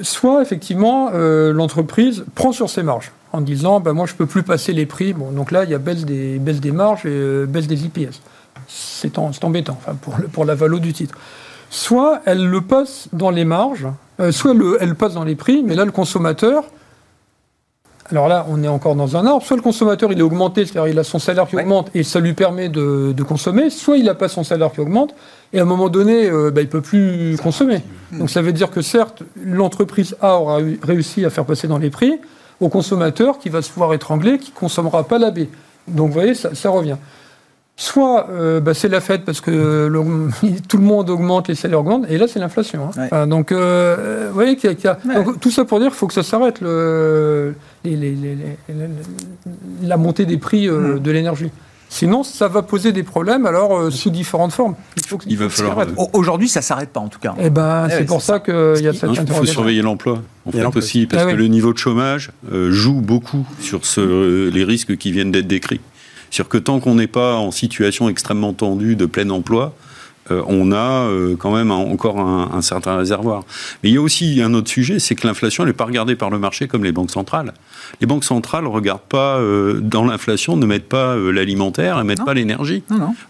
soit, effectivement, l'entreprise prend sur ses marges en disant ben, moi je peux plus passer les prix. Bon, donc là il y a baisse des, baisse des marges et euh, baisse des IPS. C'est embêtant enfin, pour, pour la valeur du titre. Soit elle le passe dans les marges, euh, soit le, elle passe dans les prix, mais là le consommateur, alors là on est encore dans un arbre, soit le consommateur il est augmenté, c'est-à-dire il a son salaire qui augmente et ça lui permet de, de consommer, soit il n'a pas son salaire qui augmente et à un moment donné euh, ben, il ne peut plus consommer. Donc ça veut dire que certes l'entreprise A aura réussi à faire passer dans les prix, au consommateur qui va se voir étrangler, qui ne consommera pas la baie. Donc vous voyez, ça, revient. Soit euh, bah, c'est la fête parce que tout le monde augmente, les salaires augmentent, et là c'est l'inflation. Hein. donc euh, vous voyez qu'il y a, tout ça pour dire qu'il faut que ça s'arrête, le, la montée des prix euh, hmm. de l'énergie. Sinon, ça va poser des problèmes, alors euh, sous différentes formes. Il, faut il va falloir. Euh, aujourd'hui, ça s'arrête pas en tout cas. Eh ben, c'est pour ça, qu'il y a cette Il faut surveiller l'emploi. En fait, aussi, parce ah que le niveau de chômage euh, joue beaucoup sur ce, les risques qui viennent d'être décrits. C'est-à-dire que tant qu'on n'est pas en situation extrêmement tendue de plein emploi, euh, on a euh, quand même encore un, certain réservoir. Mais il y a aussi un autre sujet, c'est que l'inflation n'est pas regardée par le marché comme les banques centrales. Les banques centrales ne regardent pas euh, dans l'inflation, ne mettent pas l'alimentaire ne mettent pas l'énergie.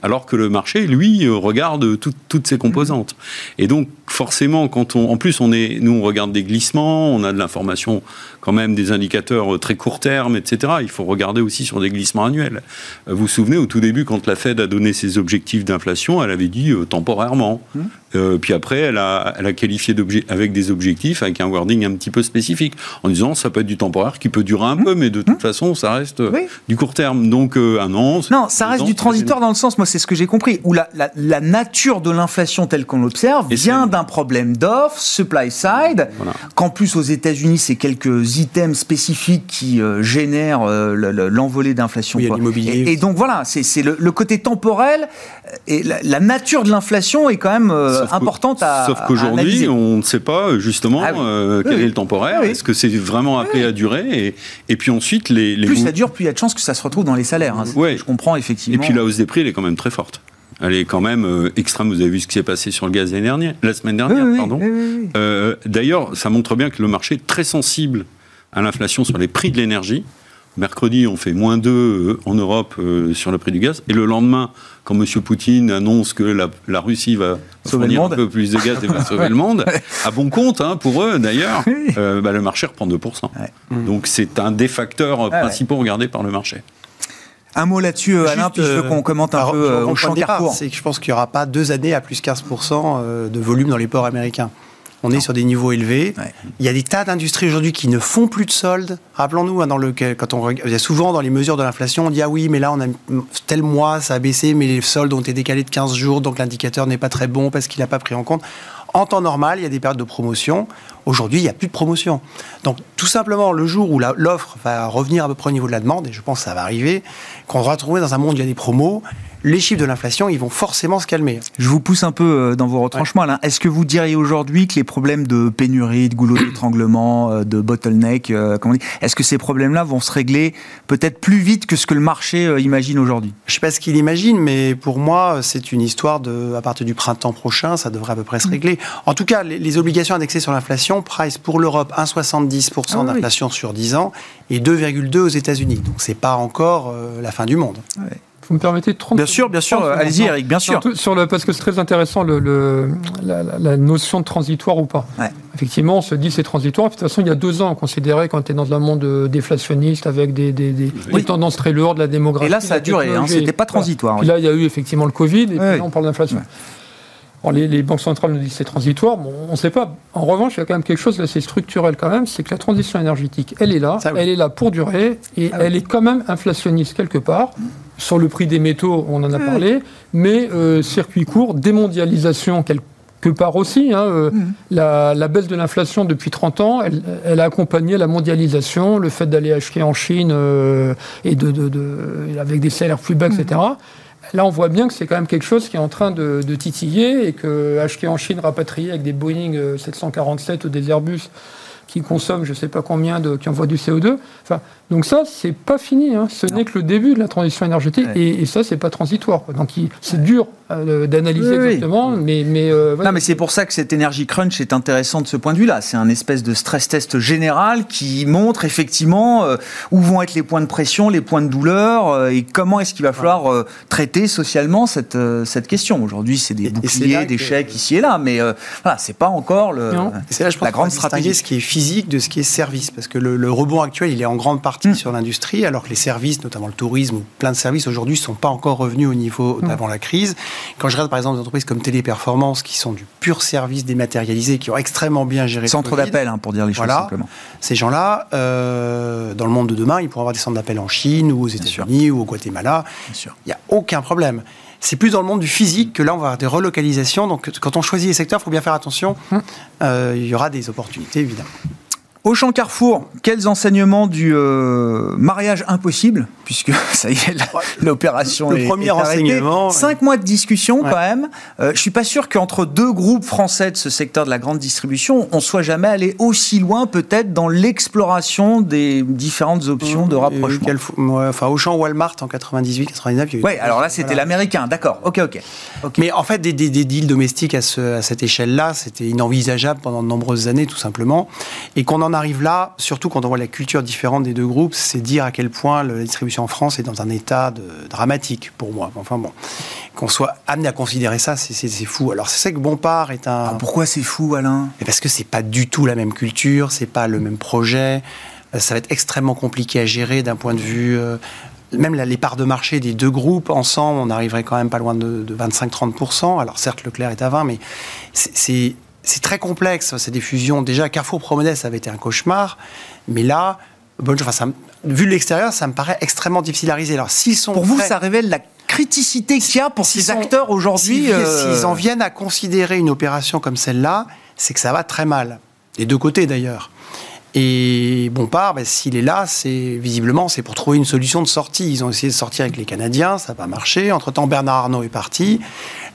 Alors que le marché, lui, regarde toutes ces composantes. Et donc, forcément, quand on, en plus, on est, nous, on regarde des glissements, on a de l'information quand même des indicateurs très court terme, etc. Il faut regarder aussi sur des glissements annuels. Vous vous souvenez, au tout début, quand la Fed a donné ses objectifs d'inflation, elle avait dit temporairement. Mmh. Euh, puis après, elle a, elle a qualifié avec des objectifs, avec un wording un petit peu spécifique, en disant ça peut être du temporaire qui peut durer un mmh. peu, mais de toute mmh. façon, ça reste euh, du court terme. Donc euh, un an. Non, ça reste du transitoire dans le sens, moi c'est ce que j'ai compris, où la, la, nature de l'inflation telle qu'on l'observe vient d'un problème d'offre, supply side, qu'en plus aux États-Unis, c'est quelques items spécifiques qui génèrent l'envolée d'inflation. et, et, donc voilà, c'est le, le, côté temporel et la, nature de l'inflation est quand même importante à Sauf qu'aujourd'hui, on ne sait pas justement ah euh, quel est le temporaire. Est-ce que c'est vraiment appelé à durer et, et, puis ensuite, les, plus ça dure, plus il y a de chances que ça se retrouve dans les salaires. Hein. Je comprends effectivement. Et puis la hausse des prix, elle est quand même très forte. Elle est quand même euh, extrême. Vous avez vu ce qui s'est passé sur le gaz dernière, la semaine dernière. pardon. Euh, d'ailleurs, ça montre bien que le marché est très sensible à l'inflation sur les prix de l'énergie. Mercredi, on fait moins 2 en Europe sur le prix du gaz. Et le lendemain, quand M. Poutine annonce que la, Russie va fournir un peu plus de gaz et va sauver le monde, à bon compte hein, pour eux d'ailleurs, euh, bah, le marché reprend 2%. Donc c'est un des facteurs principaux regardés par le marché. Un mot là-dessus, Alain, puis je veux qu'on commente un peu euh, au champ Carrefour. C'est que je pense qu'il n'y aura pas deux années à plus 15% euh, de volume dans les ports américains. On est sur des niveaux élevés. Il y a des tas d'industries aujourd'hui qui ne font plus de soldes. Rappelons-nous, hein, dans le, quand on il y a souvent dans les mesures de l'inflation, on dit ah oui, mais là on a tel mois, ça a baissé, mais les soldes ont été décalés de 15 jours, donc l'indicateur n'est pas très bon parce qu'il n'a pas pris en compte. En temps normal, il y a des périodes de promotion. Aujourd'hui, il n'y a plus de promotion. Donc, tout simplement, le jour où l'offre va revenir à peu près au niveau de la demande, et je pense que ça va arriver, qu'on va retrouver dans un monde où il y a des promos, les chiffres de l'inflation, ils vont forcément se calmer. Je vous pousse un peu euh, dans vos retranchements, Alain. Est-ce que vous diriez aujourd'hui que les problèmes de pénurie, de goulot d'étranglement, euh, de bottleneck, euh, est-ce que ces problèmes-là vont se régler peut-être plus vite que ce que le marché imagine aujourd'hui? Je ne sais pas ce qu'il imagine, mais pour moi, c'est une histoire de, à partir du printemps prochain, ça devrait à peu près se mm. régler. En tout cas, les, obligations indexées sur l'inflation, price pour l'Europe 1,70% ah d'inflation sur 10 ans et 2,2 aux États-Unis. Donc c'est pas encore la fin du monde. Vous me permettez 30 Bien sûr, bien sûr. Allez-y, Eric, bien sûr. Sur le, parce que c'est très intéressant le, la, notion de transitoire ou pas. Effectivement, on se dit c'est transitoire. De toute façon, il y a deux ans, on considérait quand on était dans un monde euh, déflationniste avec des, des, des, tendances très lourdes, la démographie. Et là, ça a duré. Hein, C'était pas transitoire. là, il y a eu effectivement le Covid. Et puis là, on parle d'inflation. Les, banques centrales nous disent c'est transitoire. Bon, on ne sait pas. En revanche, il y a quand même quelque chose d'assez structurel quand même, c'est que la transition énergétique, elle est là, elle est là pour durer, et ah elle est quand même inflationniste quelque part sur le prix des métaux, on en a parlé, mais euh, circuit court, démondialisation quelque part aussi. Hein, euh, mm. la, baisse de l'inflation depuis 30 ans, elle, a accompagné la mondialisation, le fait d'aller acheter en Chine euh, et de, avec des salaires plus bas, etc. Là, on voit bien que c'est quand même quelque chose qui est en train de, titiller et que acheter en Chine, rapatrié avec des Boeing 747 ou des Airbus qui consomment je ne sais pas combien, de, qui envoient du CO2. Enfin, donc ça, c'est pas fini. Hein. Ce n'est que le début de la transition énergétique. Et, et, ça, c'est pas transitoire. Donc c'est dur euh, d'analyser exactement. Mais, mais, euh, Non, mais c'est pour ça que cette énergie crunch est intéressant de ce point de vue-là. C'est un espèce de stress test général qui montre effectivement euh, où vont être les points de pression, les points de douleur et comment est-ce qu'il va falloir traiter socialement cette, cette question. Aujourd'hui, c'est des boucliers, des chèques ici et là. Mais voilà, c'est pas encore le, c'est là, je pense, la grande stratégie. ce qui est physique de ce qui est service. Parce que le, le rebond actuel, il est en grande partie Hmm. sur l'industrie, alors que les services, notamment le tourisme ou plein de services aujourd'hui, ne sont pas encore revenus au niveau d'avant la crise. Quand je regarde par exemple des entreprises comme Téléperformance, qui sont du pur service dématérialisé, qui ont extrêmement bien géré Centre d'appel, hein, pour dire les choses simplement. Ces gens-là, euh, dans le monde de demain, ils pourront avoir des centres d'appel en Chine ou aux États-Unis ou au Guatemala. Il n'y a aucun problème. C'est plus dans le monde du physique que là, on va avoir des relocalisations. Donc, quand on choisit les secteurs, il faut bien faire attention. Hmm. Euh, il y aura des opportunités, évidemment. Au champ Carrefour, quels enseignements du euh, mariage impossible puisque ça y est, l'opération le est, premier est renseignement. Cinq mois de discussion quand même. Euh, je suis pas sûr qu'entre deux groupes français de ce secteur de la grande distribution, on soit jamais allé aussi loin peut-être dans l'exploration des différentes options de rapprochement. Ouais, enfin, Auchan, Walmart en 98, 99. Oui, alors là c'était l'américain, d'accord. Ok, ok. Mais en fait, des, des, des deals domestiques à, ce, à cette échelle-là, c'était inenvisageable pendant de nombreuses années, tout simplement. Et qu'on en arrive là, surtout quand on voit la culture différente des deux groupes, c'est dire à quel point la distribution en France est dans un état de, dramatique pour moi. Enfin bon, qu'on soit amené à considérer ça, c'est fou. Alors c'est ça que Bompard est un. Ah, pourquoi c'est fou, Alain? Parce que c'est pas du tout la même culture, c'est pas le même projet. Euh, ça va être extrêmement compliqué à gérer d'un point de vue. Euh, même les parts de marché des deux groupes ensemble, on arriverait quand même pas loin de, de 25-30%. Alors certes, Leclerc est à 20, mais c'est c'est très complexe, ces des fusions. Déjà, Carrefour Promodet, ça avait été un cauchemar, mais là, bon, enfin, ça, vu de l'extérieur, ça me paraît extrêmement difficile à réaliser. Alors, s'ils sont pour vous, ça révèle la criticité qu'il y a pour ces acteurs aujourd'hui. Euh, s'ils en viennent à considérer une opération comme celle-là, c'est que ça va très mal. Les deux côtés d'ailleurs. Et Bompard, ben, s'il est là, c'est visiblement c'est pour trouver une solution de sortie. Ils ont essayé de sortir avec les Canadiens, ça n'a pas marché. Entre temps, Bernard Arnault est parti.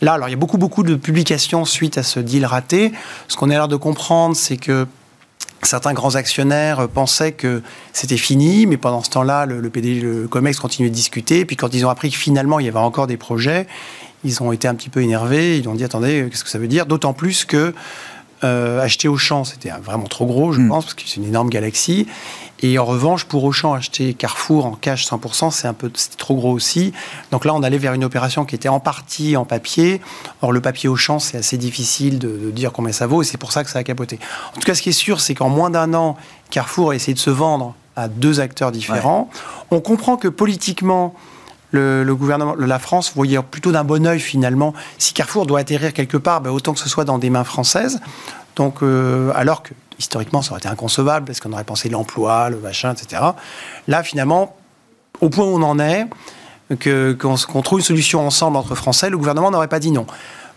Là, alors il y a beaucoup beaucoup de publications suite à ce deal raté. Ce qu'on a l'air de comprendre, c'est que Certains grands actionnaires pensaient que c'était fini, mais pendant ce temps-là, le, le PDG, le COMEX continuait de discuter. Puis quand ils ont appris que finalement il y avait encore des projets, ils ont été un petit peu énervés. Ils ont dit attendez, qu'est-ce que ça veut dire? D'autant plus que euh, acheter Auchan, c'était vraiment trop gros, je mm. pense, parce que c'est une énorme galaxie. Et en revanche, pour Auchan, acheter Carrefour en cash 100%, c'est un peu trop gros aussi. Donc là, on allait vers une opération qui était en partie en papier. Or, le papier Auchan, c'est assez difficile de, dire combien ça vaut, et c'est pour ça que ça a capoté. En tout cas, ce qui est sûr, c'est qu'en moins d'un an, Carrefour a essayé de se vendre à deux acteurs différents. On comprend que politiquement, le, gouvernement, la France voyait plutôt d'un bon oeil finalement. Si Carrefour doit atterrir quelque part, ben, autant que ce soit dans des mains françaises. Donc, euh, alors que historiquement, ça aurait été inconcevable parce qu'on aurait pensé l'emploi, le machin, etc. Là, finalement, au point où on en est, qu'on trouve une solution ensemble entre Français, le gouvernement n'aurait pas dit non.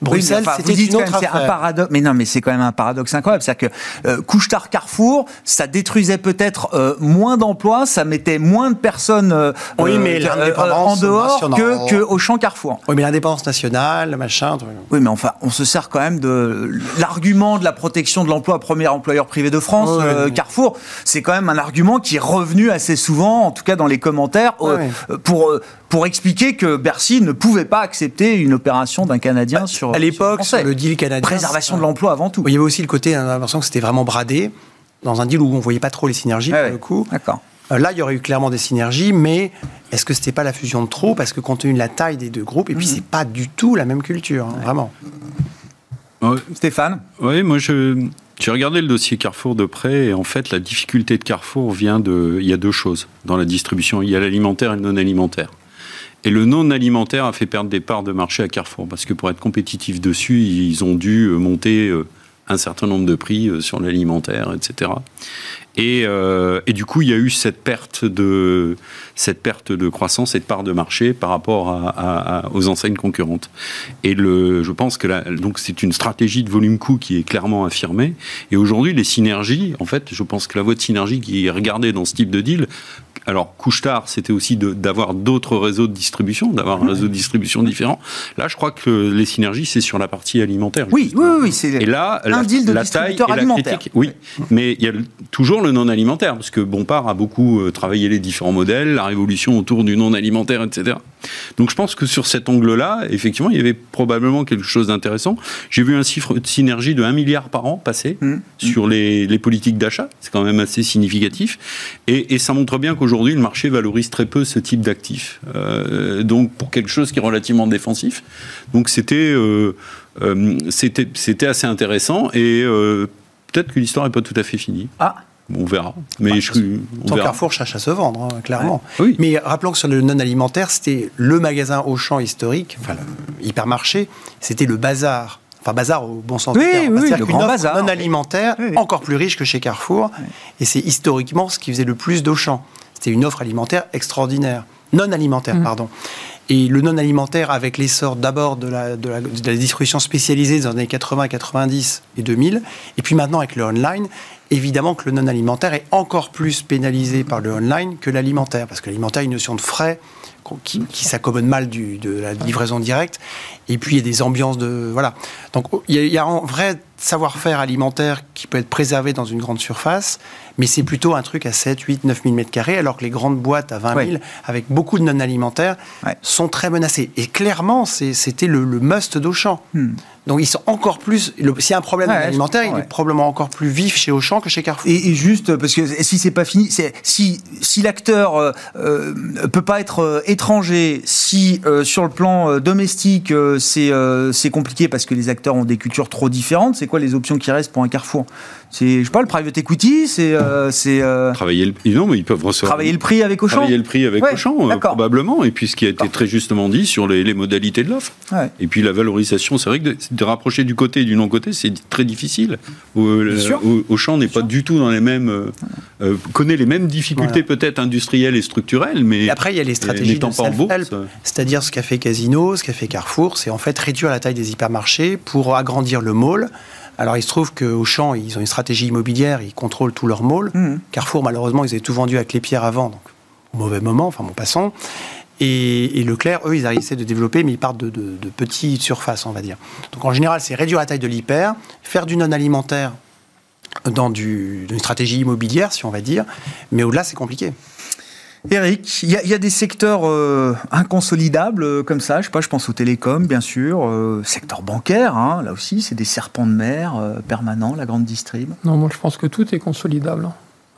Bruxelles, c'était une autre affaire. Un paradoxe, mais non, mais c'est quand même un paradoxe incroyable. C'est-à-dire que euh, Couchetard Carrefour, ça détruisait peut-être euh, moins d'emplois, ça mettait moins de personnes euh, oui, mais euh, en dehors que, que au champ Carrefour. Oui, mais l'indépendance nationale, machin. Oui, mais enfin, on se sert quand même de l'argument de la protection de l'emploi, premier employeur privé de France, Carrefour. C'est quand même un argument qui est revenu assez souvent, en tout cas dans les commentaires, pour pour expliquer que Bercy ne pouvait pas accepter une opération d'un Canadien bah, sur à l'époque le deal canadien. Préservation de l'emploi avant tout. Il y avait aussi le côté, on a l'impression que c'était vraiment bradé dans un deal où on voyait pas trop les synergies pour le coup. D'accord. Euh, là, il y aurait eu clairement des synergies, mais est-ce que c'était pas la fusion de trop? Parce que compte tenu de la taille des deux groupes, et puis mhm. c'est pas du tout la même culture, hein, vraiment. Stéphane Oui, moi je, j'ai regardé le dossier Carrefour de près et en fait la difficulté de Carrefour vient de... Il y a deux choses dans la distribution. Il y a l'alimentaire et le non alimentaire. Et le non alimentaire a fait perdre des parts de marché à Carrefour, parce que pour être compétitif dessus, ils ont dû euh, monter euh, un certain nombre de prix euh, sur l'alimentaire, etc. Et, et, du coup, il y a eu cette perte de, cette perte de croissance et de part de marché par rapport à, aux enseignes concurrentes. Et le, je pense que donc c'est une stratégie de volume coût qui est clairement affirmée. Et aujourd'hui, les synergies, en fait, je pense que la voie de synergie qui est regardée dans ce type de deal alors, Couchetard, c'était aussi d'avoir d'autres réseaux de distribution, d'avoir un réseau de distribution différent. Là, je crois que les synergies, c'est sur la partie alimentaire. Oui, oui, oui, c'est et là, un la, deal de la taille et la critique. Oui, mais il y a toujours le non alimentaire, parce que Bompard a beaucoup euh, travaillé les différents modèles, la révolution autour du non alimentaire, etc. Donc je pense que sur cet angle-là, effectivement, il y avait probablement quelque chose d'intéressant. J'ai vu un chiffre de synergie de 1 milliard par an passer mmh. sur les, politiques d'achat. C'est quand même assez significatif. Et, ça montre bien qu'aujourd'hui, le marché valorise très peu ce type d'actifs. Euh, donc pour quelque chose qui est relativement défensif. Donc c'était euh, euh, c'était assez intéressant. Et peut-être que l'histoire n'est pas tout à fait finie. Ah on verra. Mais je, on Carrefour cherche à se vendre, hein, clairement. Mais rappelons que sur le non alimentaire, c'était le magasin Auchan historique, enfin le hypermarché, c'était le bazar. Enfin, bazar au bon sens oui, du terme. Oui, le grand bazar. non alimentaire, encore plus riche que chez Carrefour. Et c'est historiquement ce qui faisait le plus d'Auchan. C'était une offre alimentaire extraordinaire. Non alimentaire, mmh. pardon. Et le non alimentaire, avec l'essor d'abord de la, de, la, de la distribution spécialisée dans les années 80, 90 et 2000, et puis maintenant avec le online, évidemment que le non alimentaire est encore plus pénalisé par le online que l'alimentaire, parce que l'alimentaire a une notion de frais qui, qui s'accommode mal du, de la livraison directe. Et puis, il y a des ambiances de. Voilà. Donc, il y a, il y a un vrai savoir-faire alimentaire qui peut être préservé dans une grande surface, mais c'est plutôt un truc à 7, 8, 9 000 m2, alors que les grandes boîtes à 20 000, Ouais. avec beaucoup de non-alimentaires, Ouais. sont très menacées. Et clairement, c'était le, le must d'Auchan. Hmm. Donc, ils sont encore plus. S'il y a un problème Ouais, alimentaire, il est ouais. probablement encore plus vif chez Auchan que chez Carrefour. Et, et juste parce que si c'est pas fini, si si l'acteur euh, euh, peut pas être euh, étranger, si euh, sur le plan euh, domestique euh, c'est euh, c'est compliqué parce que les acteurs ont des cultures trop différentes, c'est quoi les options qui restent pour un Carrefour? C'est je sais pas le private equity, c'est euh, c'est euh, Travailler le non, mais ils peuvent recevoir. travailler le prix avec Auchan. Travailler le prix avec Ouais, Auchan, euh, probablement. Et puis ce qui a été très justement dit sur les, les modalités de l'offre. Ouais. Et puis la valorisation, c'est vrai que de, rapprocher du côté et du non-côté, c'est très difficile. Euh, Auchan n'est pas du tout dans les mêmes. euh, euh, connaît les mêmes difficultés Voilà. peut-être industrielles et structurelles, mais. Et après, il y a les stratégies de self-help. C'est-à-dire ce qu'a fait Casino, ce qu'a fait Carrefour, c'est en fait réduire la taille des hypermarchés pour agrandir le mall. Alors il se trouve qu'Auchan, ils ont une stratégie immobilière, ils contrôlent tout leur mall. Mhm. Carrefour, malheureusement, ils avaient tout vendu avec les pierres avant, donc au mauvais moment, enfin bon, passons. Et, et Leclerc, eux, ils essaient de développer, mais ils partent de, de- de petites surfaces, on va dire. Donc en général, c'est réduire la taille de l'hyper, faire du non-alimentaire dans du, une stratégie immobilière, si on va dire, mais au-delà, c'est compliqué. Eric, il y, a- il y a des secteurs euh, inconsolidables euh, comme ça. Je sais pas, je pense aux télécoms, bien sûr, euh, secteur bancaire. hein, là aussi, c'est des serpents de mer euh, permanents, la grande distrib. Non, moi je pense que tout est consolidable. hein.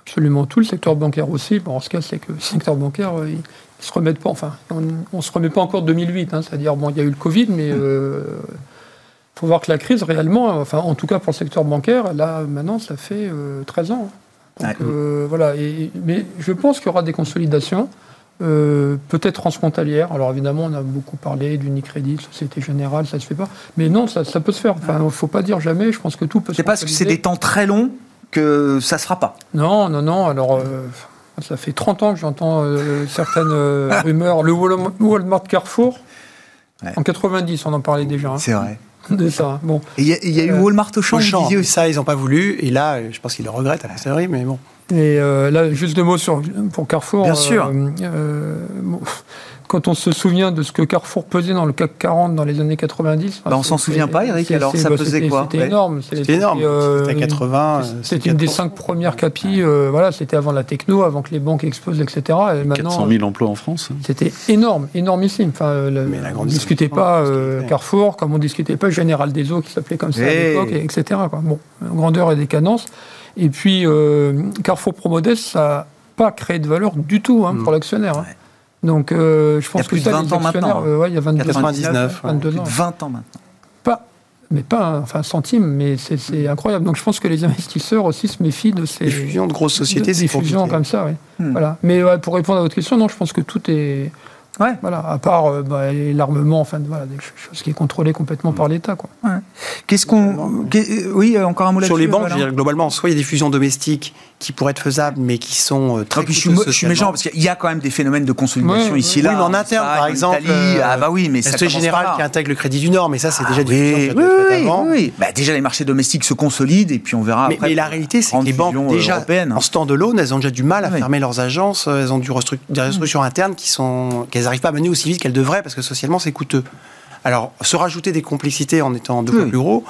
Absolument tout. Le secteur bancaire aussi. Bon, en ce cas, c'est que le secteur bancaire, euh, il se remet pas. Enfin, on, on se remet pas encore de 2008. hein. C'est-à-dire, bon, il y a eu le Covid, mais il faut voir que la crise réellement, enfin, en tout cas pour le secteur bancaire, là maintenant, ça fait euh, 13 ans. Donc, Ouais. euh, voilà. Et, mais je pense qu'il y aura des consolidations. euh, peut-être transfrontalières. Alors évidemment, on a beaucoup parlé d'Unicredit, Société Générale, ça se fait pas. Mais non, ça, ça peut se faire. Enfin, il faut pas dire jamais. Je pense que tout peut se C'est parce que c'est des temps très longs que ça se fera pas. Non, non, non. Alors, euh, ça fait 30 ans que j'entends euh, certaines euh, rumeurs. Le Wal- Walmart Carrefour, Ouais. en 90, on en parlait déjà hein, C'est vrai. de ça. Bon, il y, a- il y a eu Euh, Walmart au champ, Auchan, aussi. ça, ils n'ont pas voulu. Et là, je pense qu'ils le regrettent à posteriori, mais bon. et là, juste deux mots sur, pour Carrefour. Bien sûr. bon, quand on se souvient de ce que Carrefour pesait dans le CAC 40 dans les années 90. Bah, on s'en souvient pas, Eric, alors, ça bah, pesait quoi C'était Ouais. énorme. C'était énorme. euh, C'était à 80. euh, C'était une des 4%. cinq premières capis. euh, voilà, c'était avant la techno, avant que les banques explosent, etc. Et maintenant, 400 000 emplois en France. hein. C'était énorme, énormissime. Enfin, euh, le- Mais la grande on ne discutait pas c'est euh. Carrefour, comme on ne discutait pas Général des Eaux, qui s'appelait comme ça à Hey. l'époque, et- etc. quoi. Bon, grandeur et décadence. Et puis, euh, Carrefour Promodès, ça n'a pas créé de valeur du tout hein, pour l'actionnaire. hein. Donc, euh, je Il y a pense que plus de ça, 20 les ans maintenant, actionnaires, euh, ouais, il y a 22 ans. 99, ouais. 22 Plus ans. de 20 ans maintenant. Pas, mais pas un enfin, centime, mais c'est incroyable. Donc, je pense que les investisseurs aussi se méfient de ces Les fusions de grosses sociétés, des fusions compliqué. comme ça. Oui. Hmm. Voilà. Mais ouais, pour répondre à votre question, non, je pense que tout est Ouais. voilà, à part euh, bah, l'armement, enfin voilà, des choses qui est contrôlé complètement par l'État, quoi. Qu'est-ce qu'on. qu'est- Oui, encore un mot là-dessus. Sur les banques, je veux dire, globalement, soit il y a des fusions domestiques qui pourraient être faisables, mais qui sont euh, très puis je suis, je méchant parce qu'il y a quand même des phénomènes de consolidation Ouais, ici ouais. là. Oui, mais en interne, par exemple, Italie, euh, ah bah oui, mais ça Société Générale qui intègre le Crédit du Nord, mais ça, c'est déjà des oui, oui, oui, avant. oui. Bah, déjà les marchés domestiques se consolident et puis on verra Mais, après. mais la réalité, c'est que les banques, euh, déjà, en stand-alone, elles ont déjà du mal à fermer leurs agences. Elles ont des restructurations internes qui sont, n'arrivent pas à mener aussi vite qu'elles devraient, parce que socialement, c'est coûteux. Alors, se rajouter des complicités en étant deux fois Oui. plus gros,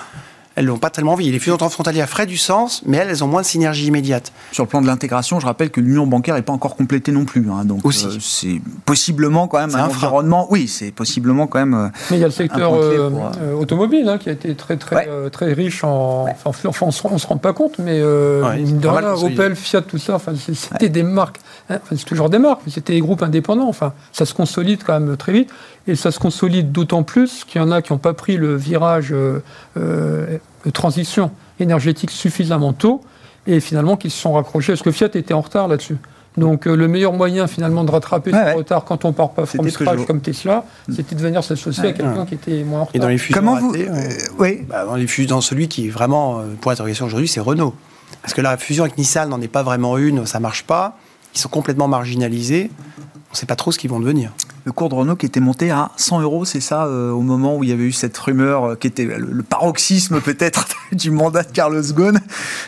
elles n'ont pas tellement envie. Les fusions transfrontalières feraient du sens, mais elles, elles ont moins de synergie immédiate. Sur le plan de l'intégration, je rappelle que l'union bancaire n'est pas encore complétée non plus. hein, donc Aussi. euh, c'est possiblement quand même un, un environnement. Oui, c'est possiblement quand même. euh, Mais il y a le secteur euh, pour, euh, automobile hein, qui a été très très Ouais. euh, très riche en. Enfin, enfin, on se, rend pas compte, mais euh, Ouais, de rien. Opel, Fiat, tout ça, enfin, c'est- c'était des marques. Hein, enfin, c'est toujours des marques, mais c'était des groupes indépendants. Enfin, ça se consolide quand même très vite, et ça se consolide d'autant plus qu'il y en a qui n'ont pas pris le virage euh, euh, de transition énergétique suffisamment tôt, et finalement qui se sont raccrochés, parce que Fiat était en retard là-dessus. Donc euh, le meilleur moyen finalement de rattraper Ouais, ce ouais. retard quand on part pas from scratch comme Tesla, c'était de venir s'associer à quelqu'un qui était moins en retard. Et dans les fusions Comment vous. ratées, euh, oui. bah, dans, les fusions, dans celui qui est vraiment, euh, pour interrogation aujourd'hui, c'est Renault. Parce que la fusion avec Nissan n'en est pas vraiment une, ça marche pas. Ils sont complètement marginalisés. On ne sait pas trop ce qu'ils vont devenir. le cours de Renault qui était monté à 100 euros, c'est ça, euh, au moment où il y avait eu cette rumeur euh, qui était le, paroxysme peut-être du mandat de Carlos Ghosn,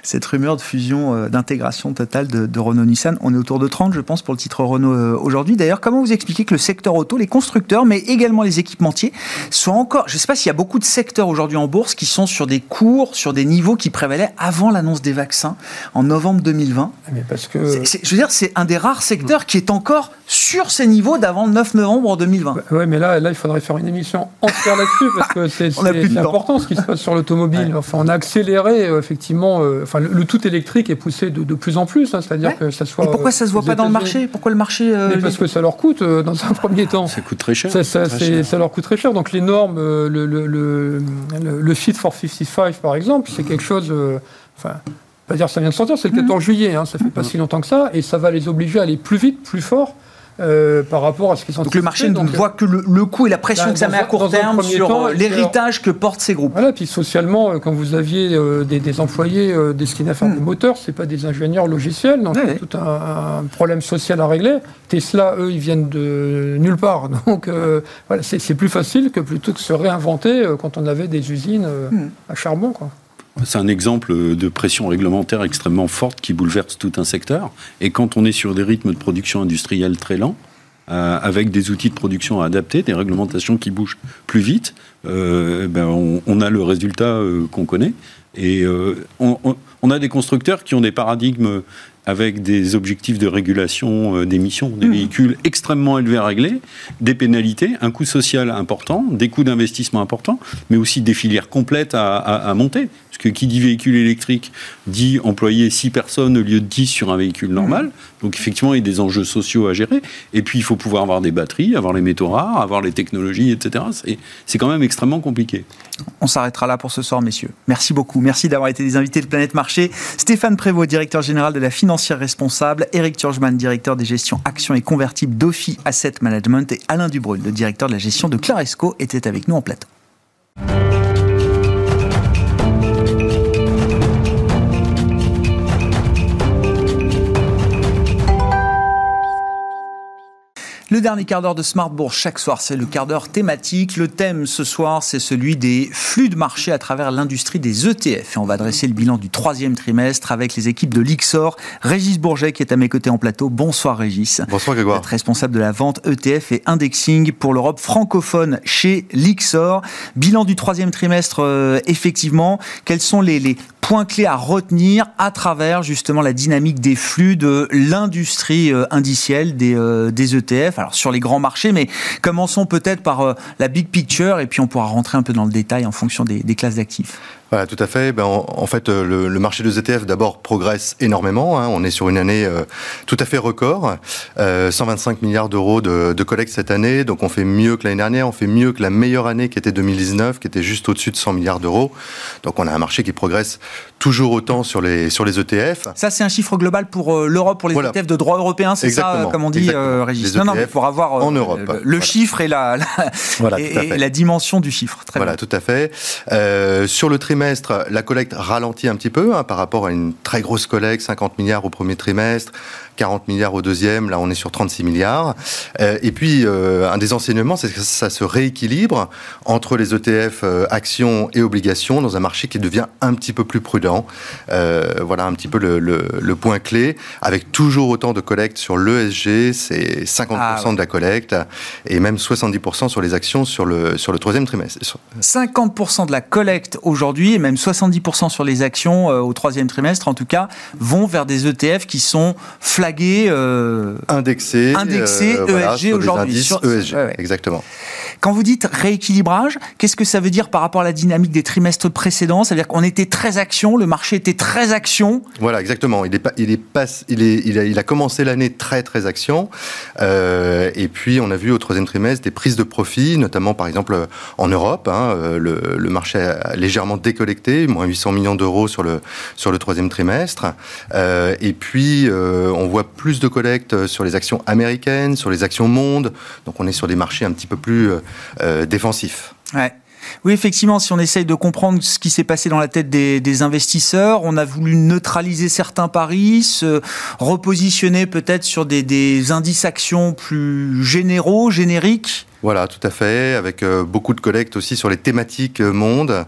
cette rumeur de fusion, euh, d'intégration totale de, Renault-Nissan. On est autour de 30, je pense, pour le titre Renault aujourd'hui. D'ailleurs, comment vous expliquez que le secteur auto, les constructeurs, mais également les équipementiers, sont encore, je ne sais pas s'il y a beaucoup de secteurs aujourd'hui en bourse qui sont sur des cours, sur des niveaux qui prévalaient avant l'annonce des vaccins en novembre 2020. Mais parce que... je veux dire, c'est un des rares secteurs qui est encore sur ces niveaux d'avant le 9 novembre 2020. Oui, mais là, là, il faudrait faire une émission entière là-dessus parce que c'est important ce qui se passe sur l'automobile. Enfin, on a accéléré euh, effectivement. Euh, enfin, le, tout électrique est poussé de, plus en plus, hein, c'est-à-dire que ça soit. Et pourquoi ça se voit pas dans le marché? Pourquoi le marché euh, Parce que ça leur coûte dans un premier temps. Ça coûte très cher. Ça, ça, leur coûte très cher. Donc les normes, le, le, le, le Fit for 55 par exemple, c'est quelque chose. enfin, pas dire ça vient de sortir, c'est le 14 juillet, hein, ça fait pas si longtemps que ça, et ça va les obliger à aller plus vite, plus fort. Euh, par rapport à ce qu'ils sont Donc le marché ne voit que le, coût et la pression bah, que ça met à court terme sur euh, l'héritage que portent ces groupes. Voilà, puis socialement, euh, quand vous aviez des, employés destinés à faire des hmm. moteurs, c'est pas des ingénieurs logiciels, donc c'est tout un, problème social à régler. Tesla, eux, ils viennent de nulle part, donc voilà, c'est plus facile que plutôt que se réinventer quand on avait des usines hmm. à charbon, quoi. C'est un exemple de pression réglementaire extrêmement forte qui bouleverse tout un secteur. Et quand on est sur des rythmes de production industrielle très lents, euh, avec des outils de production adaptés, des réglementations qui bougent plus vite, euh, ben on, a le résultat euh, qu'on connaît. Et on, on, a des constructeurs qui ont des paradigmes avec des objectifs de régulation d'émissions des mmh. véhicules extrêmement élevés à régler, des pénalités, un coût social important, des coûts d'investissement importants, mais aussi des filières complètes à, monter. Parce que qui dit véhicule électrique dit employer 6 personnes au lieu de 10 sur un véhicule normal. Mmh. Donc effectivement, il y a des enjeux sociaux à gérer. Et puis, il faut pouvoir avoir des batteries, avoir les métaux rares, avoir les technologies, etc. C'est quand même extrêmement compliqué. On s'arrêtera là pour ce soir, messieurs. Merci beaucoup. Merci d'avoir été des invités de Planète Marché. Stéphane Prévost, directeur général de la financière responsable. Eric Turgeman, directeur des gestions actions et convertibles d'Ophi Asset Management. Et Alain Dubrul, le directeur de la gestion de Claresco, étaient avec nous en plateau. Le dernier quart d'heure de Smart Bourse, chaque soir, c'est le quart d'heure thématique. Le thème ce soir, c'est celui des flux de marché à travers l'industrie des ETF. Et on va dresser le bilan du troisième trimestre avec les équipes de l'IXOR. Régis Bourget qui est à mes côtés en plateau. Bonsoir Régis. Bonsoir Grégoire. Vous êtes responsable de la vente ETF et indexing pour l'Europe francophone chez l'IXOR. Bilan du troisième trimestre, euh, effectivement. Quels sont les, les points clés à retenir à travers justement la dynamique des flux de l'industrie euh, indicielle des, euh, des ETF alors sur les grands marchés, mais commençons peut-être par euh, la big picture et puis on pourra rentrer un peu dans le détail en fonction des, classes d'actifs. Voilà, tout à fait. Ben, en, fait, euh, le, marché des ETF d'abord progresse énormément. Hein. On est sur une année euh, tout à fait record, 125 milliards d'euros de, de collecte cette année. Donc, on fait mieux que l'année dernière. On fait mieux que la meilleure année qui était 2019, qui était juste au-dessus de 100 milliards d'euros. Donc, on a un marché qui progresse toujours autant sur les sur les ETF. Ça, c'est un chiffre global pour l'Europe, pour les ETF de droit européen, c'est ça, comme on dit, Régis. non, non, mais pour avoir en Europe. le, chiffre et la, et, la dimension du chiffre. Très voilà, tout à fait. Euh, sur le trimestre, la collecte ralentit un petit peu hein, par rapport à une très grosse collecte, 50 milliards au premier trimestre. 40 milliards au deuxième, là on est sur 36 milliards. Euh, et puis euh, un des enseignements, c'est que ça se rééquilibre entre les ETF actions et obligations dans un marché qui devient un petit peu plus prudent. voilà un petit peu le, le, point clé, avec toujours autant de collecte sur l'ESG, c'est 50% ah de la collecte et même 70% sur les actions sur le, sur le troisième trimestre. 50% de la collecte aujourd'hui et même 70% sur les actions euh, au troisième trimestre, en tout cas, vont vers des ETF qui sont flagués, euh, indexés ESG aujourd'hui. ESG, exactement. Quand vous dites rééquilibrage, qu'est-ce que ça veut dire par rapport à la dynamique des trimestres précédents? C'est-à-dire qu'on était très action, le marché était très action. Voilà, exactement. Il, est pas, il, est pas, il, est, il, a, commencé l'année très très action. Euh, et puis on a vu au troisième trimestre des prises de profit, notamment par exemple en Europe. Hein, euh, le, marché a légèrement décollecté, moins 800 millions d'euros sur le, sur le troisième trimestre. Euh, et puis euh, on voit plus de collecte sur les actions américaines, sur les actions monde. Donc on est sur des marchés un petit peu plus euh, défensif. Ouais. Oui, effectivement, si on essaye de comprendre ce qui s'est passé dans la tête des, investisseurs, on a voulu neutraliser certains paris, se repositionner peut-être sur des, des indices actions plus généraux, génériques. Voilà, tout à fait, avec euh, beaucoup de collectes aussi sur les thématiques euh, monde.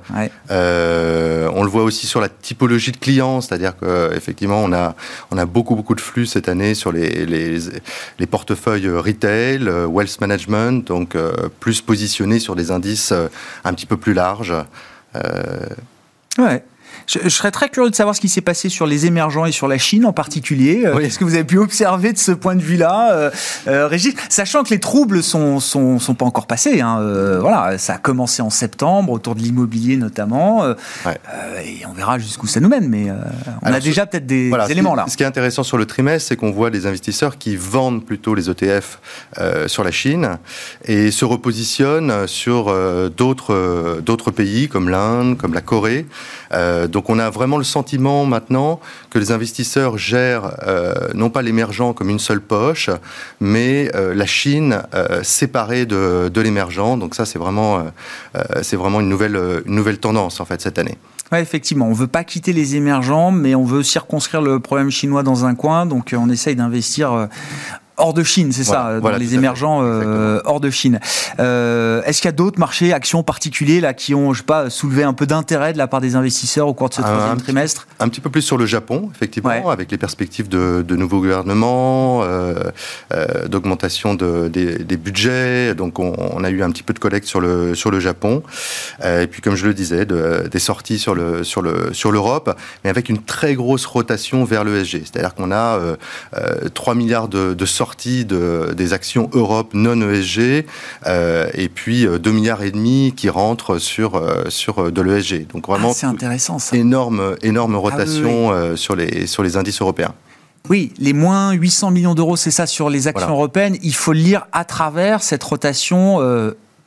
Euh, on le voit aussi sur la typologie de clients, c'est-à-dire qu'effectivement, on a, on a beaucoup, beaucoup de flux cette année sur les, les, les portefeuilles retail, wealth management, donc plus positionnés sur des indices un petit peu plus larges. Ouais. Je, serais très curieux de savoir ce qui s'est passé sur les émergents et sur la Chine en particulier. Euh, qu'est-ce que vous avez pu observer de ce point de vue-là, euh, euh, Régis? Sachant que les troubles sont, sont, sont pas encore passés. Hein, voilà, ça a commencé en septembre, autour de l'immobilier notamment. et on verra jusqu'où ça nous mène. Mais on a déjà peut-être des éléments là. Ce qui est intéressant sur le trimestre, c'est qu'on voit des investisseurs qui vendent plutôt les ETF sur la Chine et se repositionnent sur d'autres d'autres pays comme l'Inde, comme la Corée. donc donc on a vraiment le sentiment maintenant que les investisseurs gèrent euh, non pas l'émergent comme une seule poche, mais euh, la Chine euh, séparée de, l'émergent. Donc ça, c'est vraiment, vraiment une, nouvelle, une nouvelle tendance en fait cette année. Effectivement, on veut pas quitter les émergents, mais on veut circonscrire le problème chinois dans un coin. Donc, on essaye d'investir hors de Chine, c'est ça, dans les émergents euh, hors de Chine. Euh, est-ce qu'il y a d'autres marchés, actions particuliers là qui ont, je sais pas, soulevé un peu d'intérêt de la part des investisseurs au cours de ce troisième trimestre? Un petit peu plus sur le Japon, effectivement, avec les perspectives de, de nouveaux gouvernements, euh, d'augmentation de, des, budgets. Donc, on, a eu un petit peu de collecte sur le sur le Japon. et puis, comme je le disais, de, des sorties sur le sur le sur l'Europe, mais avec une très grosse rotation vers l'ESG. C'est-à-dire qu'on a 3 milliards de, de sorties de, des actions Europe non ESG euh, et puis 2 euh, milliards et demi qui rentrent sur, euh, sur de l'ESG. Donc vraiment, ah, c'est intéressant ça. Énorme, énorme ah rotation sur, les, sur les indices européens. Oui, les moins 800 millions d'euros, c'est ça sur les actions européennes. Il faut lire à travers cette rotation